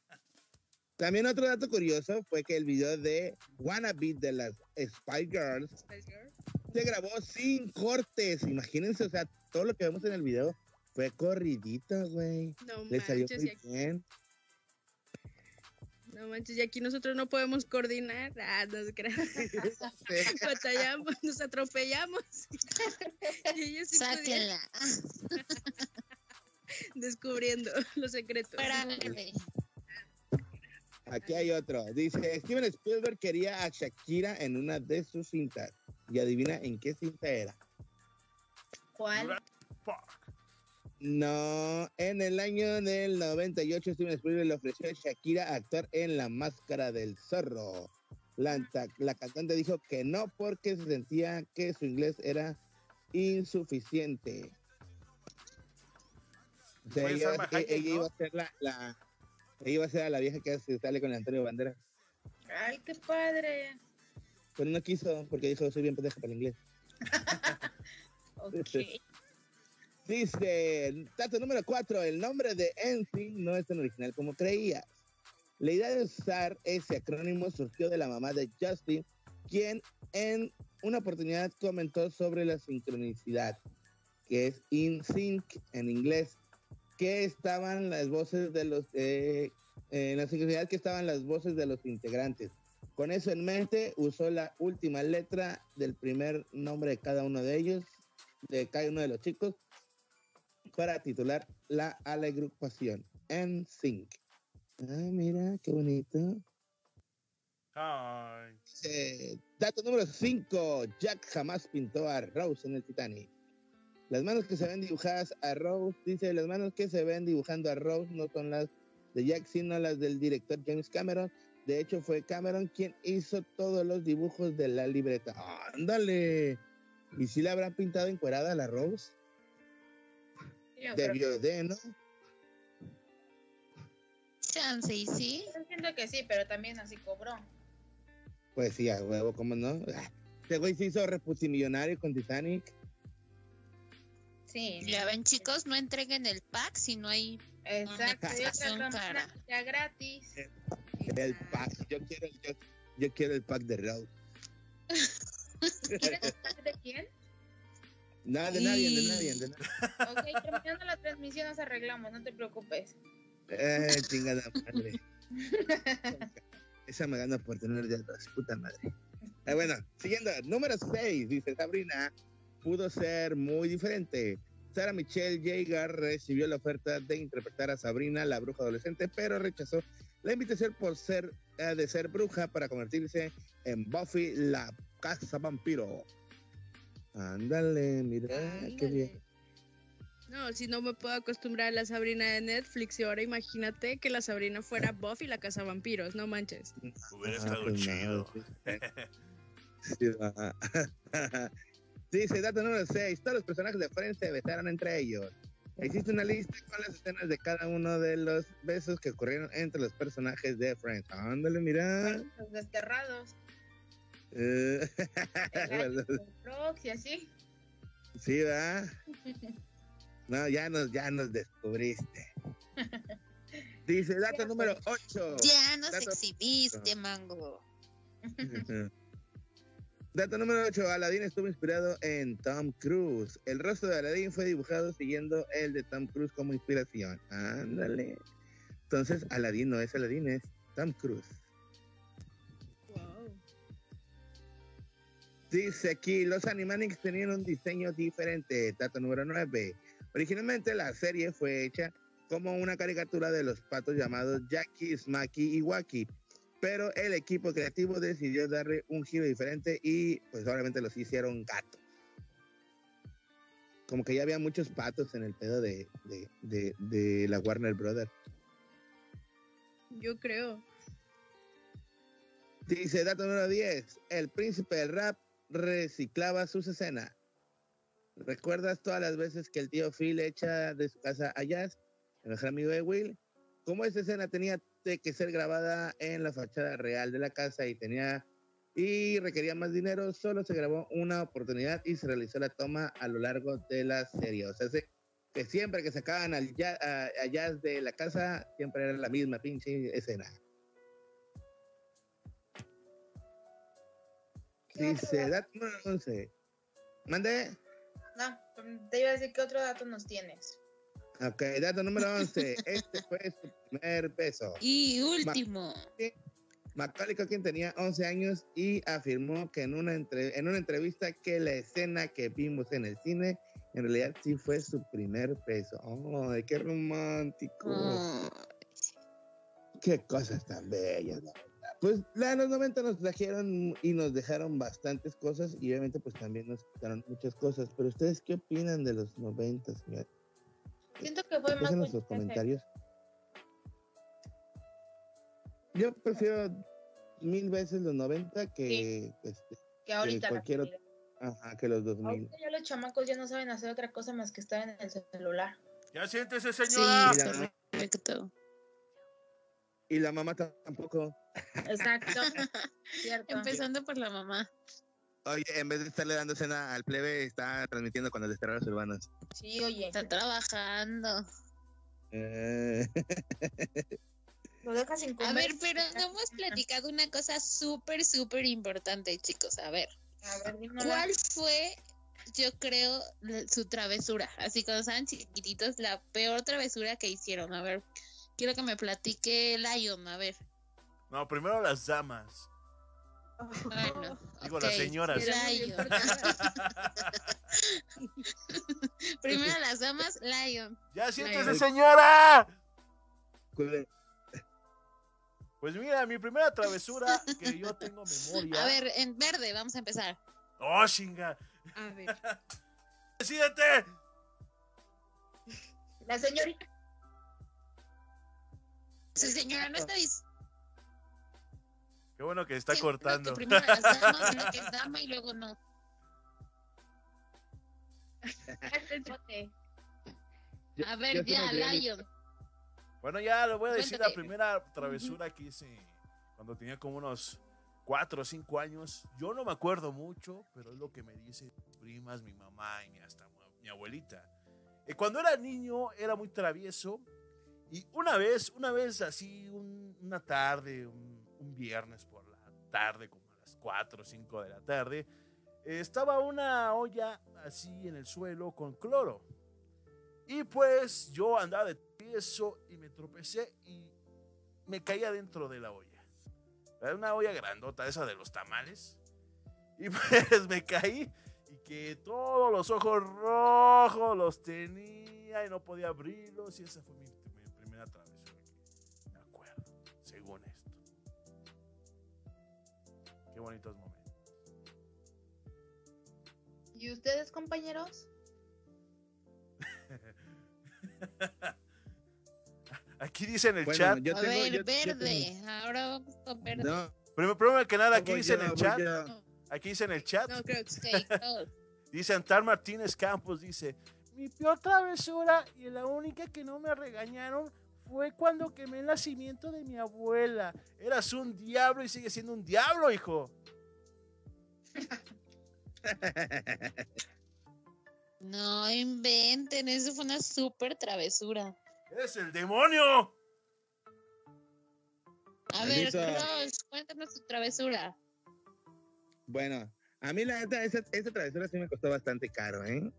También otro dato curioso fue que el video de Wannabe de las Spy Girls Spice Girl. se grabó sin cortes. Imagínense, o sea, todo lo que vemos en el video fue corridito, güey. No Le salió manches, y muy aquí, bien. no manches, y aquí nosotros no podemos coordinar. Ah, no se crean. Batallamos, nos atropellamos. y ellos sí descubriendo los secretos. Párale. Aquí hay otro. Dice, Steven Spielberg quería a Shakira en una de sus cintas. Y adivina en qué cinta era. No, en el año del 98 Steven Spielberg le ofreció a Shakira a actuar en La Máscara del Zorro. La, la cantante dijo que no porque se sentía que su inglés era insuficiente. O sea, Fue ella, Salma Hayek, ella ¿no? iba a ser la, la- ella iba a ser la vieja que se sale con el Antonio Banderas. Ay, qué padre. Pero no quiso porque dijo soy bien pendeja para el inglés. Ok. Dice, dato número 4, el nombre de NSYNC no es tan original como creías. La idea de usar ese acrónimo surgió de la mamá de Justin, quien en una oportunidad comentó sobre la sincronicidad, que es in sync en inglés, que estaban las voces de los, eh, en la sincronicidad que estaban las voces de los integrantes. Con eso en mente, usó la última letra del primer nombre de cada uno de ellos, de cada uno de los chicos, para titular la agrupación en Sync. Ah, mira, qué bonito. Ay. Eh, dato número 5. Jack jamás pintó a Rose en el Titanic. Las manos que se ven dibujadas a Rose, dice, las manos que se ven dibujando a Rose no son las de Jack, sino las del director James Cameron. De hecho, fue Cameron quien hizo todos los dibujos de la libreta. ¡Ándale! ¿Y si la habrán pintado encuerada a la Rose? Yo Debió de, ¿no? Chance, y sí. Yo Entiendo que sí, pero también así cobró. Pues sí, a huevo, ¿cómo no? Este güey se hizo reputimillonario con Titanic. Sí. Ya ven, chicos, no entreguen el pack si no hay. Exacto. Broma, cara. Ya gratis. El pack, yo quiero el yo, Yo quiero el pack de Rose. ¿Quieres pack de quién? Nada, de nadie, de nadie, de nadie. Ok, terminando la transmisión nos arreglamos, no te preocupes. Eh, chingada madre. Esa me gana por tener ya dos, puta madre. Eh, bueno, siguiendo, número 6, dice Sabrina, pudo ser muy diferente. Sarah Michelle Yeager recibió la oferta de interpretar a Sabrina, la bruja adolescente, pero rechazó la invitación por ser eh, de ser bruja para convertirse en Buffy, la casa vampiro. Ándale, mira, qué bien. Ándale. No, si no me puedo acostumbrar a la Sabrina de Netflix y ahora imagínate que la Sabrina fuera Buffy la casa vampiros, no manches. Hubiera Ah, estado pues chido. sí. Dice, dato número 6. Todos los personajes de Friends se besaron entre ellos. Existe una lista con las escenas de cada uno de los besos que ocurrieron entre los personajes de Friends. Ándale, mira. Los desterrados. Eh, y así. sí, va. No, ya nos, ya nos descubriste. Dice, dato número 8. Ya nos Dato- exhibiste, mango. Dato número 8. Aladdin estuvo inspirado en Tom Cruise. El rostro de Aladdin fue dibujado siguiendo el de Tom Cruise como inspiración. Ándale. Entonces, Aladdin no es Aladdin, es Tom Cruise. Dice aquí, los Animaniacs tenían un diseño diferente. Dato número 9. Originalmente la serie fue hecha como una caricatura de los patos llamados Jackie, Smacky y Wacky. Pero el equipo creativo decidió darle un giro diferente y pues obviamente los hicieron gatos. Como que ya había muchos patos en el pedo de, de, de- de la Warner Brothers. Yo creo. Dice dato número 10. El príncipe del rap reciclaba sus escenas. ¿Recuerdas todas las veces que el tío Phil echa de su casa a Jazz, el mejor amigo de Will? Como esa escena tenía que ser grabada en la fachada real de la casa y tenía y requería más dinero, solo se grabó una oportunidad y se realizó la toma a lo largo de la serie. O sea, se- que siempre que sacaban al jazz, a, a Jazz de la casa, siempre era la misma pinche escena. Dice, dato? número 11. Mande. No, te iba a decir qué otro dato nos tienes. Ok, dato número 11. Este fue su primer beso. Y último. Macaulay Culkin tenía 11 años y afirmó que en una, entre- en una entrevista que la escena que vimos en el cine en realidad sí fue su primer beso. ¡Ay, qué romántico! Oh, ¡Qué cosas tan bellas! Pues la, los 90 nos trajeron y nos dejaron bastantes cosas y obviamente pues también nos quitaron muchas cosas. Pero ustedes qué opinan de los 90, señor? Siento que fue más bonito ese- comentarios. Yo prefiero mil veces los 90 que, este, que ahorita. la cualquier actualidad. ajá, que los 2000. Ahorita ya los chamacos ya no saben hacer otra cosa más que estar en el celular. Ya siéntese, Sí, señora. Correcto. Y la mamá tampoco. Exacto. Cierto. Empezando por la mamá. Oye, en vez de estarle dando cena al plebe, está transmitiendo con los desterrados urbanos. Sí, oye. Está trabajando. Eh, Lo dejas sin comer. A ver, pero no hemos platicado una cosa súper, súper importante, chicos. A ver, A ver. ¿cuál fue, yo creo, su travesura? Así cuando estaban chiquititos, la peor travesura que hicieron. A ver, quiero que me platique Lion, a ver. No, primero las damas. Bueno, Digo, ok, las señoras. Lion. Primero las damas, Lion. Ya siéntese, Lion. señora. Pues mira, mi primera travesura que yo tengo memoria. A ver, en verde, vamos a empezar. Oh, chinga. A ver. ¡Decídete! La señorita. Su señora no está diciendo Qué bueno que está cortando. primero las damas, no que es dama y luego no. Hazte el bote. Yo- A ver, yo ya, Lion. Bueno, ya le voy a decir la primera travesura que hice cuando tenía como unos 4 o 5 años. Yo no me acuerdo mucho, pero es lo que me dicen mis primas, mi mamá y hasta mi abuelita. Eh, cuando era niño era muy travieso y una vez, una vez así, un- una tarde, un, un viernes por la tarde, como a las 4 o 5 de la tarde, estaba una olla así en el suelo con cloro. Y pues yo andaba de tieso y me tropecé y me caía dentro de la olla. Era una olla grandota, esa de los tamales. Y pues me caí y que todos los ojos rojos los tenía y no podía abrirlos. Y esa fue mi, bonitos momentos. ¿Y ustedes, compañeros? Aquí dice en el Bueno, chat. yo A ver, yo- yo verde. tengo- Ahora vamos con verde. No, Primero, primero que nada, aquí dice en el chat. Aquí dice en el chat. No, creo que Ok, todos. Dice Antar Martínez Campos, dice, mi peor travesura y la única que no me regañaron fue cuando quemé el nacimiento de mi abuela. Eras un diablo y sigue siendo un diablo, hijo. No inventen, eso fue una súper travesura. ¡Es el demonio! A ver. Cross, cuéntanos tu travesura. Bueno, a mí la neta, esa, esa travesura sí me costó bastante caro, ¿eh?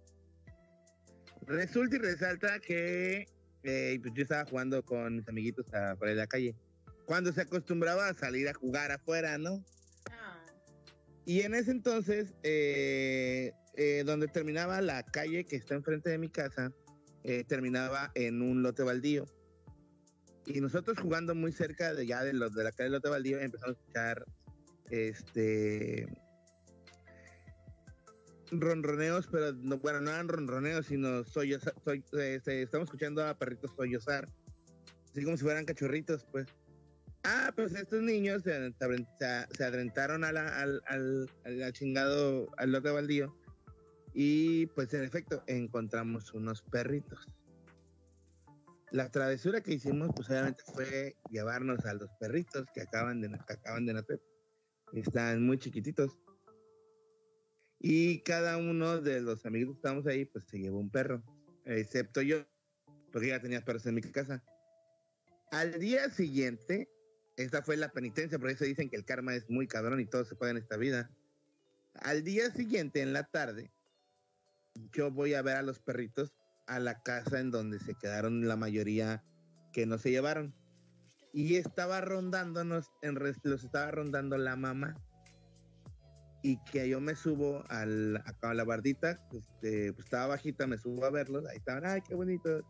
Resulta y resalta que eh, pues yo estaba jugando con mis amiguitos a- por ahí en la calle. Cuando se acostumbraba a salir a jugar afuera, ¿no? Ah, Y en ese entonces, eh, eh, donde terminaba la calle que está enfrente de mi casa, eh, terminaba en un lote baldío. Y nosotros jugando muy cerca de ya de, los de la calle del lote baldío, empezamos a escuchar este ronroneos, pero no, bueno, no eran ronroneos, sino solloza- soy, este, estamos escuchando a perritos sollozar, así como si fueran cachorritos, pues. Ah, pues estos niños se, se, adrentaron al, al, al chingado, al lote baldío, y pues en efecto encontramos unos perritos. La travesura que hicimos, pues obviamente fue llevarnos a los perritos que acaban de, que acaban de nacer. Están muy chiquititos. Y cada uno de los amigos que estábamos ahí, pues se llevó un perro, excepto yo, porque ya tenía perros en mi casa. Al día siguiente, esta fue la penitencia, por eso dicen que el karma es muy cabrón y todo se puede en esta vida. Al día siguiente, en la tarde, yo voy a ver a los perritos a la casa en donde se quedaron la mayoría que no se llevaron. Y estaba rondándonos, en los estaba rondando la mamá. Y que yo me subo al, a, la bardita, este, pues estaba bajita, me subo a verlos, ahí estaban, ay, qué bonito.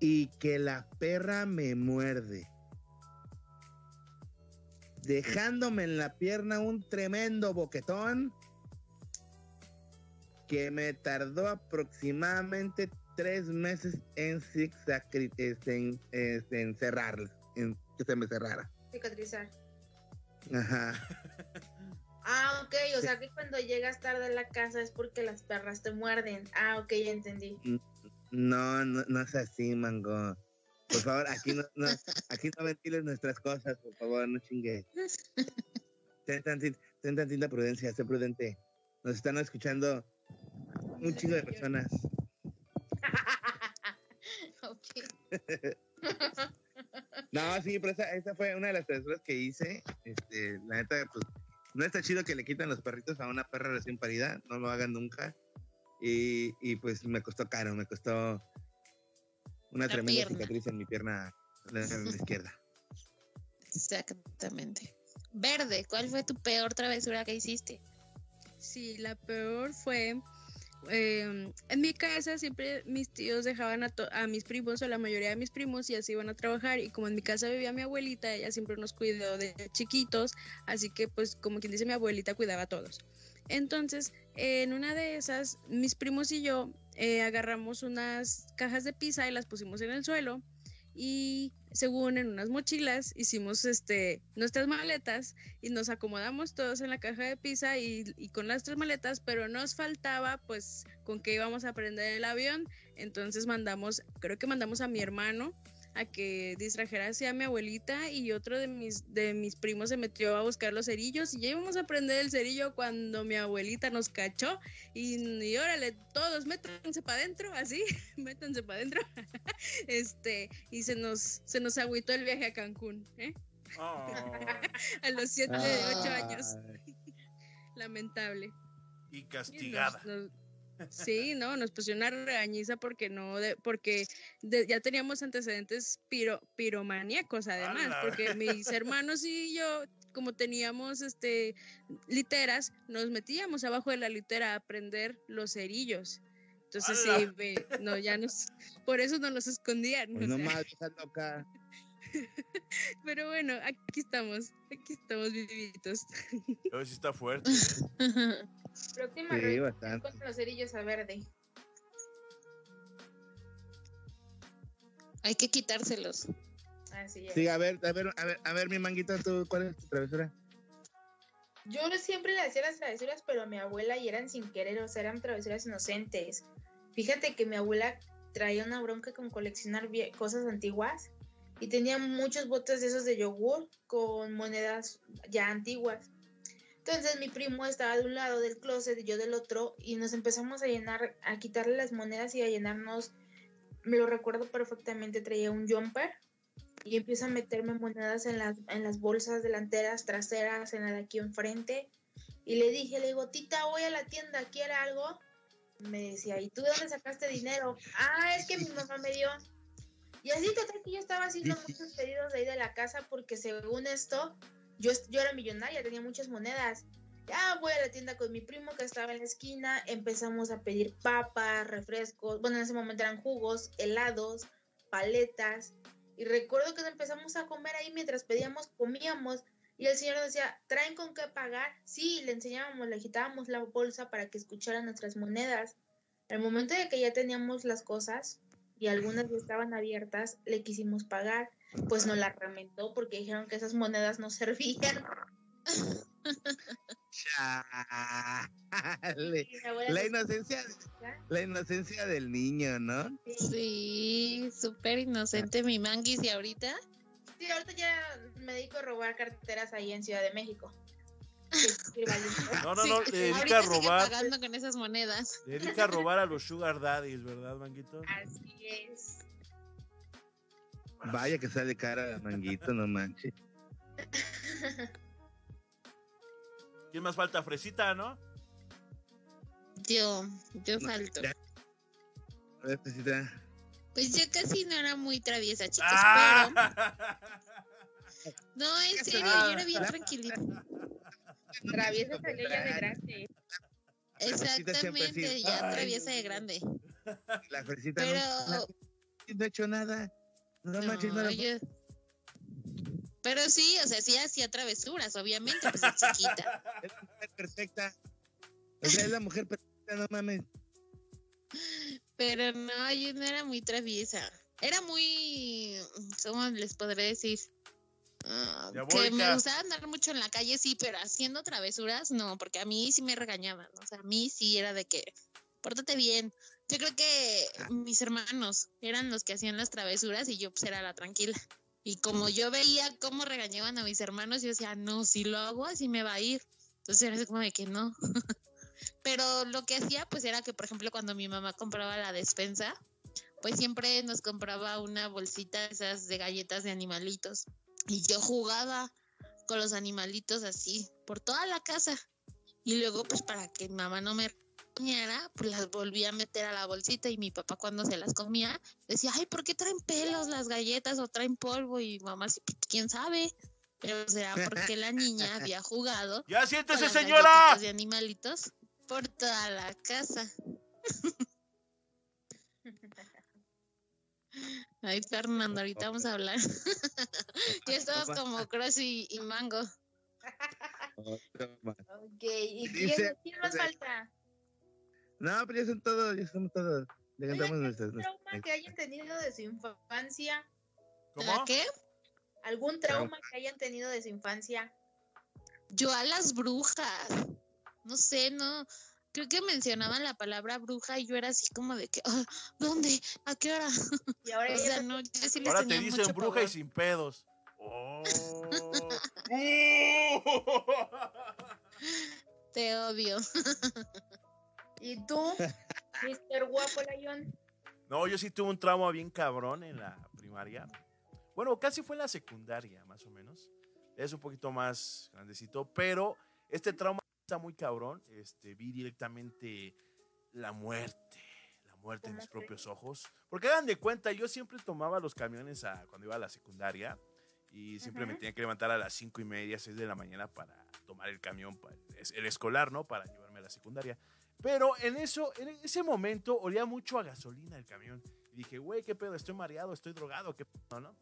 Y que la perra me muerde. Dejándome en la pierna un tremendo boquetón que me tardó aproximadamente tres meses en zigzag- este, en, este, en cerrarla, en que se me cerrara. cicatrizar. Ajá. Ah, ok, o sea que cuando llegas tarde a la casa es porque las perras te muerden. Ah, ok, ya entendí. No, no, no es así, mango. Por favor, aquí no, no- aquí no ventiles nuestras cosas, por favor, no chingues. Ten tantita, ten tantita prudencia, sé prudente. Nos están escuchando un chingo de personas. No, sí, pero esa, esa fue una de las travesuras que hice. Este, la neta, pues, no está chido que le quitan los perritos a una perra recién parida, no lo hagan nunca. Y, y pues me costó caro, me costó una La tremenda pierna. cicatriz en mi pierna la izquierda. Exactamente. Verde, ¿cuál fue tu peor travesura que hiciste? Sí, la peor fue. Eh, en mi casa siempre mis tíos dejaban a mis primos o la mayoría de mis primos y así iban a trabajar y como en mi casa vivía mi abuelita, ella siempre nos cuidó de chiquitos, así que pues como quien dice mi abuelita cuidaba a todos. Entonces, en una de esas, mis primos y yo eh, agarramos unas cajas de pizza y las pusimos en el suelo y según en unas mochilas hicimos este nuestras maletas y nos acomodamos todos en la caja de pizza y, con las tres maletas, pero nos faltaba pues con qué íbamos a prender el avión, entonces mandamos, creo que mandamos a mi hermano a que distrajera así a mi abuelita y otro de mis, de mis primos se metió a buscar los cerillos y ya íbamos a prender el cerillo cuando mi abuelita nos cachó y, y órale, todos métanse para adentro, así, métanse para adentro, este, y se nos, se nos agüitó el viaje a Cancún, ¿eh? Oh. a los 7, 8 años. Lamentable. Y Y nos- castigada. nos- sí, no, nos pusieron una regañiza porque no, de- porque de- ya teníamos antecedentes piro, piromaníacos además, ¡Hala! porque mis hermanos y yo, como teníamos este literas, nos metíamos abajo de la litera a prender los cerillos. Entonces sí, ¡Hala! ve- no, ya nos, por eso nos los escondían. Pues o sea, nomás, esa loca. pero bueno, aquí estamos, aquí estamos vivitos. Pero sí está fuerte. Próxima Sí, bastante. con los cerillos a verde. Hay que quitárselos. Así es. Sí, a ver, a ver, a ver, a ver, mi manguita, ¿tú cuál es tu travesura? Yo siempre le hacía las travesuras, pero a mi abuela y eran sin querer, o sea, eran travesuras inocentes. Fíjate que mi abuela traía una bronca con coleccionar cosas antiguas y tenía muchos botes de esos de yogur con monedas ya antiguas. Entonces mi primo estaba de un lado del closet y yo del otro y nos empezamos a llenar, a quitarle las monedas y a llenarnos, me lo recuerdo perfectamente, traía un jumper y empiezo a meterme monedas en las, en las bolsas delanteras, traseras, en la de aquí enfrente. Y le dije, le digo, tita, voy a la tienda, ¿quiere algo? Me decía, ¿y tú de dónde sacaste dinero? Ah, es que mi mamá me dio. Y así, total, que yo estaba haciendo muchos pedidos de ahí de la casa porque según esto, yo, yo era millonaria, tenía muchas monedas. Ya voy a la tienda con mi primo que estaba en la esquina, empezamos a pedir papas, refrescos, bueno, en ese momento eran jugos, helados, paletas. Y recuerdo que empezamos a comer ahí mientras pedíamos, comíamos. Y el señor decía, ¿traen con qué pagar? Sí, le enseñábamos, le agitábamos la bolsa para que escucharan nuestras monedas. Al momento de que ya teníamos las cosas y algunas estaban abiertas, le quisimos pagar. Pues nos la lamentó porque dijeron que esas monedas no servían. Chale. La inocencia, la inocencia del niño, ¿no? Sí, súper inocente mi manguis y ahorita. Sí, ahorita ya me dedico a robar carteras ahí en Ciudad de México. Valen. No, no, Sí, no, le dedica a robar. pagando con esas monedas. Le dedica a robar a los sugar daddies, ¿verdad, Manguito? Así es. Vaya que sale cara manguito, no manches. ¿Quién más falta? Fresita, ¿no? Yo, yo No, falto. ya. A ver, Pesita. Pues yo casi no era muy traviesa, chicos, ¡Ah! pero. No, en serio, yo era bien tranquilita. Traviesa salió ya de grande. Fresita Exactamente, ya traviesa de grande. La fresita Pero. no, no ha hecho nada. No, manches, no No, la- yo- Pero sí, o sea, sí hacía travesuras, obviamente, pues es chiquita. Es la mujer perfecta. O sea, es la mujer perfecta, no mames. Pero no, yo no era muy traviesa. Era muy. ¿Cómo les podré decir? Ah, que me gustaba andar mucho en la calle, sí, pero haciendo travesuras, no, porque a mí sí me regañaban. O sea, a mí sí era de que, pórtate bien. Yo creo que mis hermanos eran los que hacían las travesuras y yo pues era la tranquila. Y como yo veía cómo regañaban a mis hermanos, yo decía, no, si lo hago así me va a ir. Entonces era como de que no. Pero lo que hacía, pues era que, por ejemplo, cuando mi mamá compraba la despensa, pues siempre nos compraba una bolsita esas de galletas de animalitos. Y yo jugaba con los animalitos así, por toda la casa. Y luego, pues para que mi mamá no me regañara, pues las volví a meter a la bolsita. Y mi papá, cuando se las comía, decía, ay, ¿por qué traen pelos las galletas o traen polvo? Y mamá, "Sí, pues, quién sabe. Pero será porque la niña había jugado ¡Ya con siéntese, las señora! de animalitos por toda la casa. Ay, Fernando, ahorita vamos a hablar. ya estamos como Cross y, y Mango. Ok, ¿y quién, quién más falta? No, pero ya son todos, ya somos todos. Ya Oigan, cantamos ¿algún nuestras. trauma nuestras- que hayan tenido de su infancia? ¿Cómo? ¿La qué? ¿Algún trauma que hayan tenido de su infancia? Yo a las brujas. No sé, no. Creo que mencionaban la palabra bruja y yo era así como de que, "Ah, ¿dónde? ¿A qué hora? Y ahora O sea, no, yo sí les Ahora te tenía dicen mucho bruja y sin pedos. Oh. Te odio. ¿Y tú, Mr. Guapo Layón? No, yo sí tuve un trauma bien cabrón en la primaria. Bueno, casi fue en la secundaria, más o menos. es un poquito más grandecito, pero este trauma está muy cabrón. Este, vi directamente la muerte, la muerte en mis propios ojos. Porque hagan de cuenta, yo siempre tomaba los camiones a, cuando iba a la secundaria y siempre me tenía que levantar a las cinco y media, seis de la mañana para tomar el camión, el escolar, ¿no? Para llevarme a la secundaria. Pero en eso, en ese momento olía mucho a gasolina el camión. Y dije, güey, qué pedo, estoy mareado, estoy drogado, qué pedo, ¿no?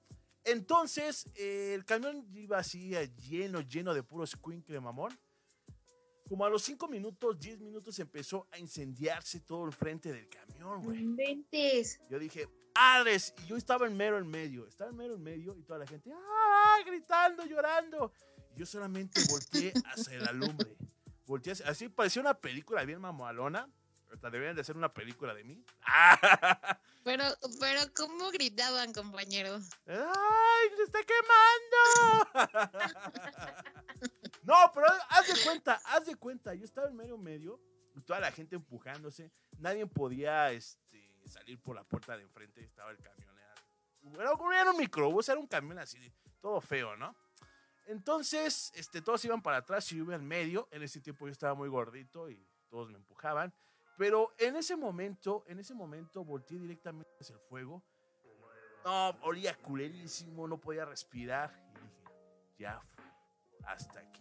Entonces, eh, el camión iba así lleno, lleno de puro squinkle mamón. Como a los 5 minutos, 10 minutos empezó a incendiarse todo el frente del camión, güey. Inventes. Yo dije, padres, y yo estaba en mero en medio, estaba en mero en medio y toda la gente, ¡ah! gritando, llorando. Y yo solamente volteé hacia la lumbre. Así parecía una película bien mamalona. Hasta deberían de hacer una película de mí. Pero, pero, ¿cómo gritaban, compañero? ¡Ay, se está quemando! no, pero haz de cuenta, haz de cuenta. Yo estaba en medio medio, toda la gente empujándose. Nadie podía este, salir por la puerta de enfrente. Estaba el camión. Era, era un microbús, era un camión así, todo feo, ¿no? Entonces, este, todos iban para atrás y yo iba al medio. En ese tiempo yo estaba muy gordito y todos me empujaban. Pero en ese momento, en ese momento volteé directamente hacia el fuego. No, olía culerísimo, no podía respirar. Y dije, ya fue, hasta aquí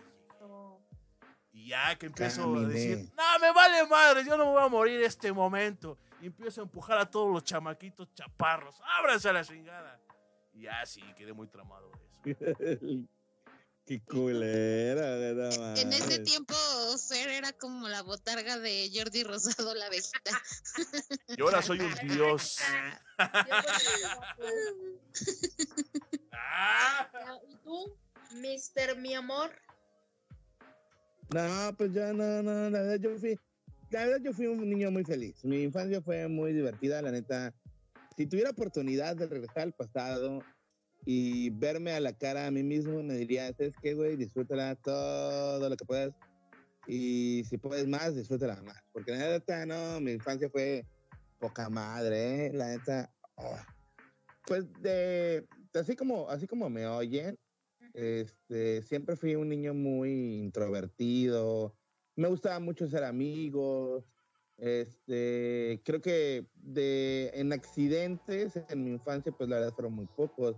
Y ya que empiezo a decir, no, me vale madre, yo no me voy a morir este momento. Y empiezo a empujar a todos los chamaquitos chaparros, ábranse a la chingada. Y ya sí, quedé muy tramado de eso. Qué culera, En ese tiempo, Fer era como la botarga de Jordi Rosado, la abejita. Y ahora soy un dios. ¿Y tú, Mister, mi amor? No, pues ya no, no, la verdad yo fui, la verdad yo fui un niño muy feliz. Mi infancia fue muy divertida, la neta. Si tuviera oportunidad de regresar al pasado, y verme a la cara a mí mismo, me diría, ¿sabes qué, güey? Disfrútala todo lo que puedas. Y si puedes más, disfrútala más. Porque la neta, no, mi infancia fue poca madre, ¿eh? La neta, oh. pues de, así como, así como me oyen, este, siempre fui un niño muy introvertido. Me gustaba mucho ser amigos. Este, creo que de, en accidentes en mi infancia, pues la verdad fueron muy pocos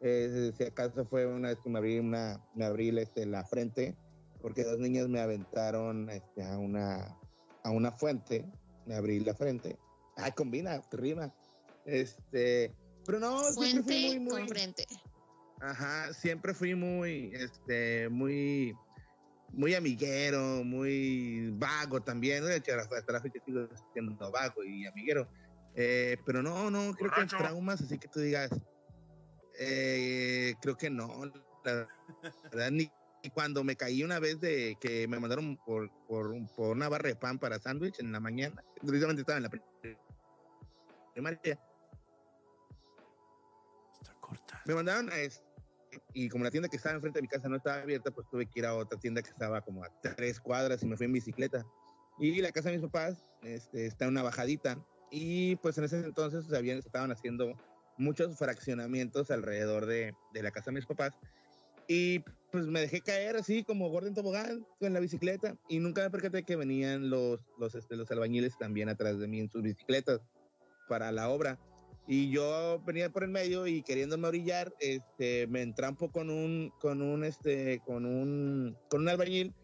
eh, si acaso fue una vez que me abrí, una, me abrí este, la frente, porque dos niñas me aventaron este, a, una, a una fuente, me abrí la frente. Ay, combina, rima. Este, pero no, fuente fui muy, con frente. Ajá, siempre fui muy, este, muy, muy amiguero, muy vago también. De hecho, hasta la fecha sigo siendo vago y amiguero. Eh, pero no, no, creo que traumas, así que tú digas, eh, creo que no, la verdad, ni cuando me caí una vez de que me mandaron por, por, por una barra de pan para sándwich en la mañana, precisamente estaba en la primaria. Está corta. Me mandaron a y como la tienda que estaba enfrente de mi casa no estaba abierta, pues tuve que ir a otra tienda que estaba como a tres cuadras y me fui en bicicleta. Y la casa de mis papás este, está en una bajadita. Y pues en ese entonces sabían, estaban haciendo muchos fraccionamientos alrededor de, de, la casa de mis papás. Y pues me dejé caer así como Gordon Tobogán con la bicicleta y nunca me percaté que venían los, los, este, los albañiles también atrás de mí en sus bicicletas para la obra. Y yo venía por el medio y queriéndome orillar, este, me entrampo con un, con un, este, con un, con un albañil.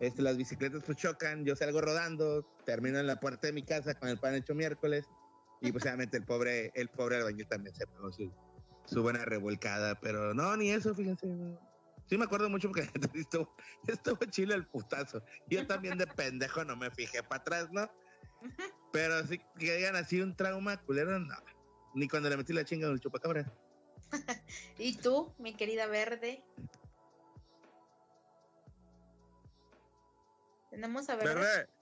Este, las bicicletas pues chocan, yo salgo rodando, termino en la puerta de mi casa con el pan hecho miércoles y pues obviamente el pobre, el pobre albañil también se pegó su, su, buena revolcada, pero no, ni eso, fíjense. Sí me acuerdo mucho porque estuvo, estuvo chile el putazo. Yo también de pendejo no me fijé para atrás, ¿no? Pero así que digan así un trauma culero, no. Ni cuando le metí la chinga en el chupacabra. ¿Y tú, mi querida verde? Tenemos a verde. Verde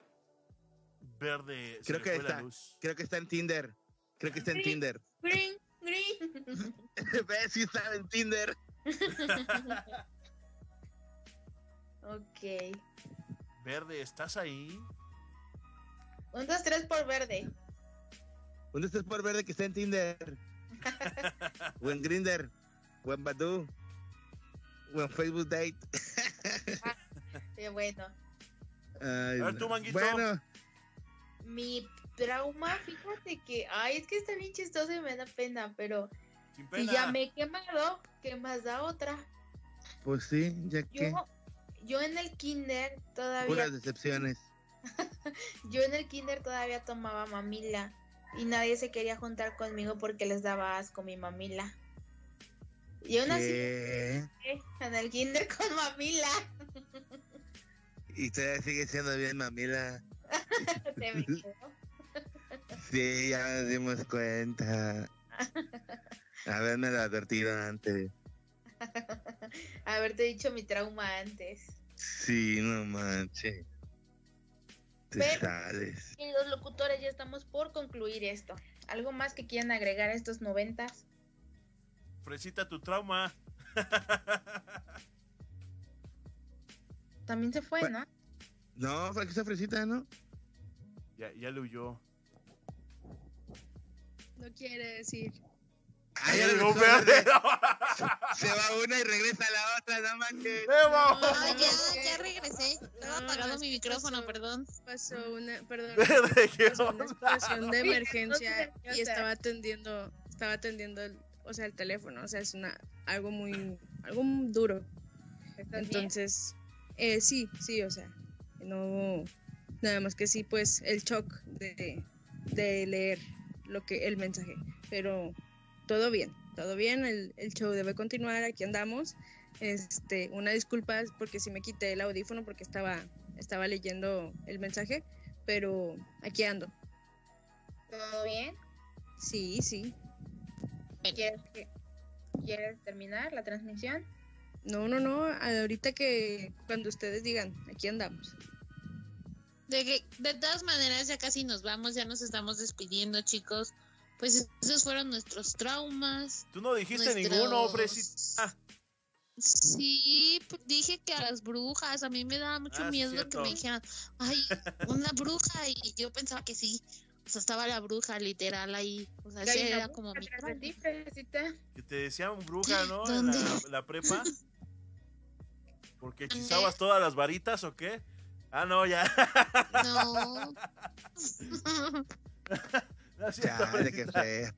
verde. Creo que está. Creo que está en Tinder. Creo que está en Tinder. Green, green. Ve si está en Tinder. ok. Verde, ¿estás ahí? Un, dos, tres por verde. Un, dos, tres por verde que está en Tinder. o en Grinder. O en Badu. bueno, Facebook Date. Qué bueno. Ay, A ver, tú. Manguito. Bueno, Mi trauma, fíjate que, ay, es que está bien chistoso y me da pena, pero Sin si ya me he quemado, ¿qué más da otra? pues sí, ya que Yo, yo en el kinder todavía, puras decepciones. yo en el kinder todavía tomaba mamila y nadie se quería juntar conmigo porque les daba asco mi mamila. Y aún así, ¿Qué? en el kinder con mamila. Y todavía sigue siendo bien mamila. Te me quedó. Sí, ya nos dimos cuenta. Haberme advertido antes. Haberte dicho mi trauma antes. Sí, no manches. Te Pero- sales. Y los locutores ya estamos por concluir esto. ¿Algo más que quieran agregar a estos noventas? Fresita tu trauma. También se fue, Bueno. ¿no? No, que esa fresita, ¿no? Ya, ya le huyó. No quiere decir. Ah, ya verde. Se va una y regresa la otra, no manches. Ah, ya, ya regresé. Estaba No, apagado mi micrófono, pasó- perdón. Pasó una, perdón, Verde, ¿qué pasó una situación de emergencia y estaba atendiendo, estaba atendiendo, el, o sea, el teléfono, o sea, es una algo muy, algo muy duro. Entonces, eh, sí, sí, o sea, no, nada más que sí, pues el shock de, de leer lo que el mensaje, pero todo bien, todo bien, el, el show debe continuar, aquí andamos. Este, una disculpa porque si me quité el audífono porque estaba, estaba leyendo el mensaje, pero aquí ando. ¿Todo bien? Sí, sí. ¿Quieres, que- ¿Quieres terminar la transmisión? No, no, no, ahorita que cuando ustedes digan, aquí andamos. De, que, de todas maneras, ya casi nos vamos, ya nos estamos despidiendo, chicos. Pues esos fueron nuestros traumas. Tú no dijiste nuestros- ninguno, Fresita. Sí, dije que a las brujas, a mí me daba mucho Ah, sí, miedo que me dijeran, ay, una bruja, y yo pensaba que sí. O sea, estaba la bruja literal ahí. O sea, una era como mi ti. Que te decían bruja, ¿no? La, la prepa. Porque hechizabas todas las varitas o qué? Ah, no, ya. No. No cierto, Chale, qué feo.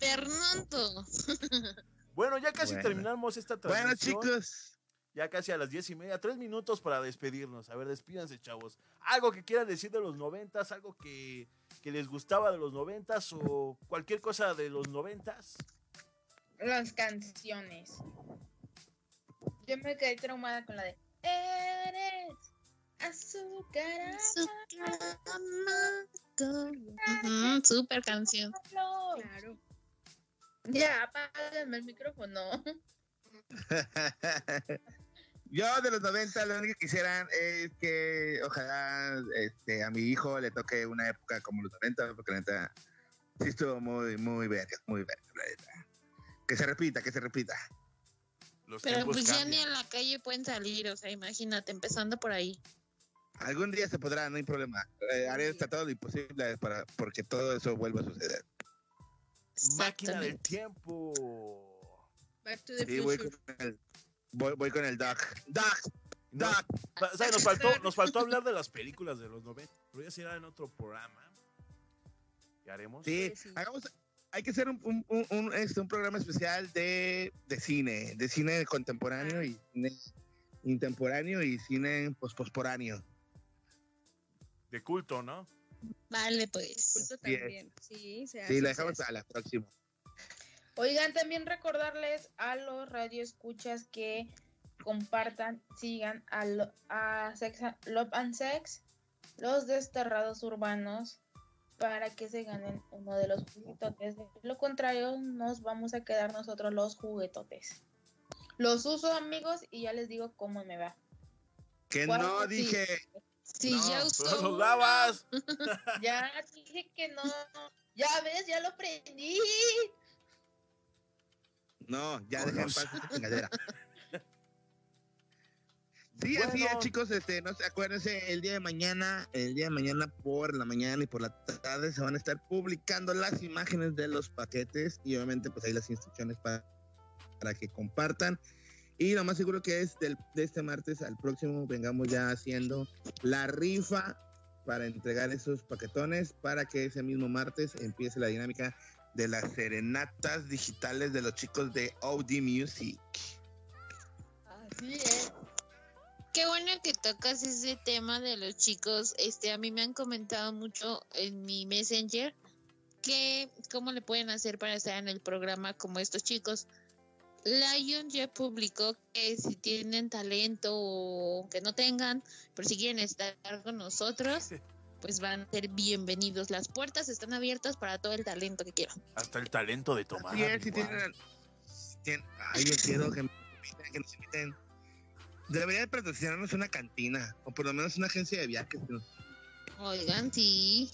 Fernando. Bueno, ya casi Bueno. terminamos esta Bueno, transmisión. chicos. Ya casi a las diez y media, tres minutos para despedirnos. A ver, despídanse, chavos. Algo que quieran decir de los noventas, algo que, que les gustaba de los noventas o cualquier cosa de los noventas. Las canciones. Yo me quedé traumada con la de Eres azúcar. Ujú, super canción. amado". Claro. Ya, apágame el micrófono. Yo de los 90 lo único que quisieran es que ojalá este, a mi hijo le toque una época como los 90, porque la neta sí estuvo muy, muy verga, muy verga, la neta. Que se repita, que se repita. Los Pero pues ya ni a la calle pueden salir, o sea, imagínate, empezando por ahí. Algún día se podrá, no hay problema. Eh, haré hasta todo lo imposible para porque todo eso vuelva a suceder. Máquina del tiempo. Back to the Sí, voy con el, voy, voy con el Doc. Doc, No, o sea, nos faltó, nos faltó hablar de las películas de los 90. Pero ya será en otro programa. ¿Qué haremos? Sí, Pues sí. hagamos, hay que hacer un, un, un, un, este, un programa especial de, de cine, de cine contemporáneo y cine intemporáneo y cine pos- posporáneo. De culto, ¿no? Vale, pues. Culto también. Sí, se hace. Sí, se dejamos para la próxima. Oigan, también recordarles a los radioescuchas que compartan, sigan a, lo- a Sex, Love and Sex, los desterrados urbanos, para que se ganen uno de los juguetotes. De lo contrario, nos vamos a quedar nosotros los juguetotes. Los uso, amigos, y ya les digo cómo me va. Que no Sí. dije. Si No, ya usó uno, lavas. Ya dije que no. Ya ves, ya lo prendí. No, ya dejen en paz esta chingadera. Sí, así es, chicos. Este, no se acuérdense, el día de mañana, el día de mañana por la mañana y por la tarde se van a estar publicando las imágenes de los paquetes y obviamente pues ahí las instrucciones para, para que compartan. Y lo más seguro que es del, de este martes al próximo vengamos ya haciendo la rifa para entregar esos paquetones para que ese mismo martes empiece la dinámica de las serenatas digitales de los chicos de OD Music. Así es. Qué bueno que tocas ese tema de los chicos. Este, a mí me han comentado mucho en mi Messenger que cómo le pueden hacer para estar en el programa como estos chicos. Lion ya publicó que si tienen talento o que no tengan, pero si quieren estar con nosotros, pues van a ser bienvenidos. Las puertas están abiertas para todo el talento que quieran. Hasta el talento de tomar. Es, si tienen, tienen- ay, yo quiero que, me inviten, que nos inviten. Debería de patrocinarnos una cantina, o por lo menos una agencia de viajes. ¿no? Oigan, sí.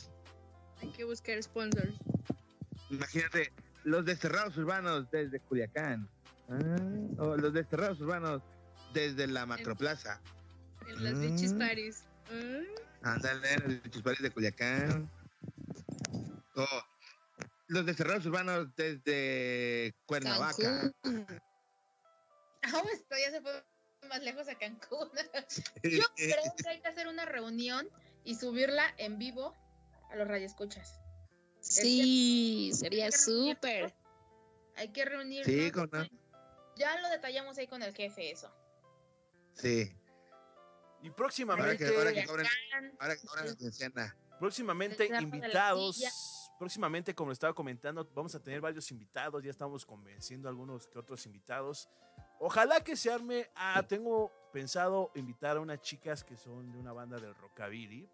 Hay que buscar sponsors. Imagínate, los desterrados urbanos desde Culiacán. Ah, o los desterrados urbanos desde la macroplaza. En las Mm. Beaches Paris. Ah, Ándale, los chispares de Culiacán. O los desterrados urbanos desde Cuernavaca. Esto ya se fue más lejos a Cancún. Yo creo que hay que hacer una reunión y subirla en vivo a los radioescuchas. Sí, sería súper. Hay que reunirnos. Sí, con- Ya lo detallamos ahí con el jefe eso. Sí, Y próximamente, ahora que cobran, ahora que cobran la quincena. próximamente invitados. Próximamente, como lo estaba comentando, vamos a tener varios invitados. Ya estamos convenciendo a algunos que otros invitados. Ojalá que se arme. Ah, tengo pensado invitar a unas chicas que son de una banda del rockabilly.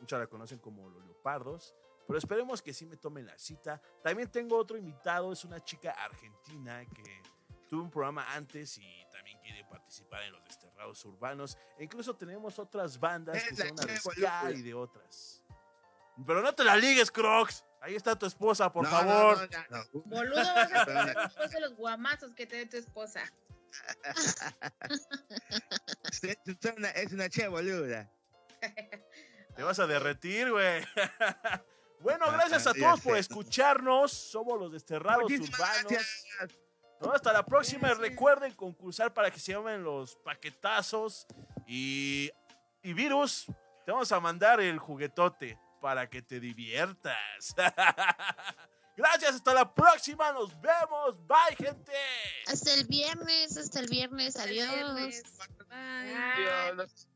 Muchos la conocen como los Leopardos. Pero esperemos que sí me tomen la cita. También tengo otro invitado, es una chica argentina que tuvo un programa antes y también quiere participar en los desterrados urbanos. E incluso tenemos otras bandas Es que son de ska y de otras. Pero no te la ligues, Crocs. Ahí está tu esposa, por No, favor. no, no, ya, no. Boludo, vas a después de los guamazos que te dé tu esposa. Es una, es una che boluda. Te vas a derretir, güey. bueno, Ajá, gracias a ya todos por escucharnos. Somos los desterrados Muchísimas urbanos. gracias. ¿No? Hasta la próxima. Recuerden concursar para que se llamen los paquetazos. Y, y Virus, te vamos a mandar el juguetote para que te diviertas. Gracias, hasta la próxima. Nos vemos. Bye, gente. Hasta el viernes, hasta el viernes. el Adiós. viernes. Bye. Bye. Dios, los-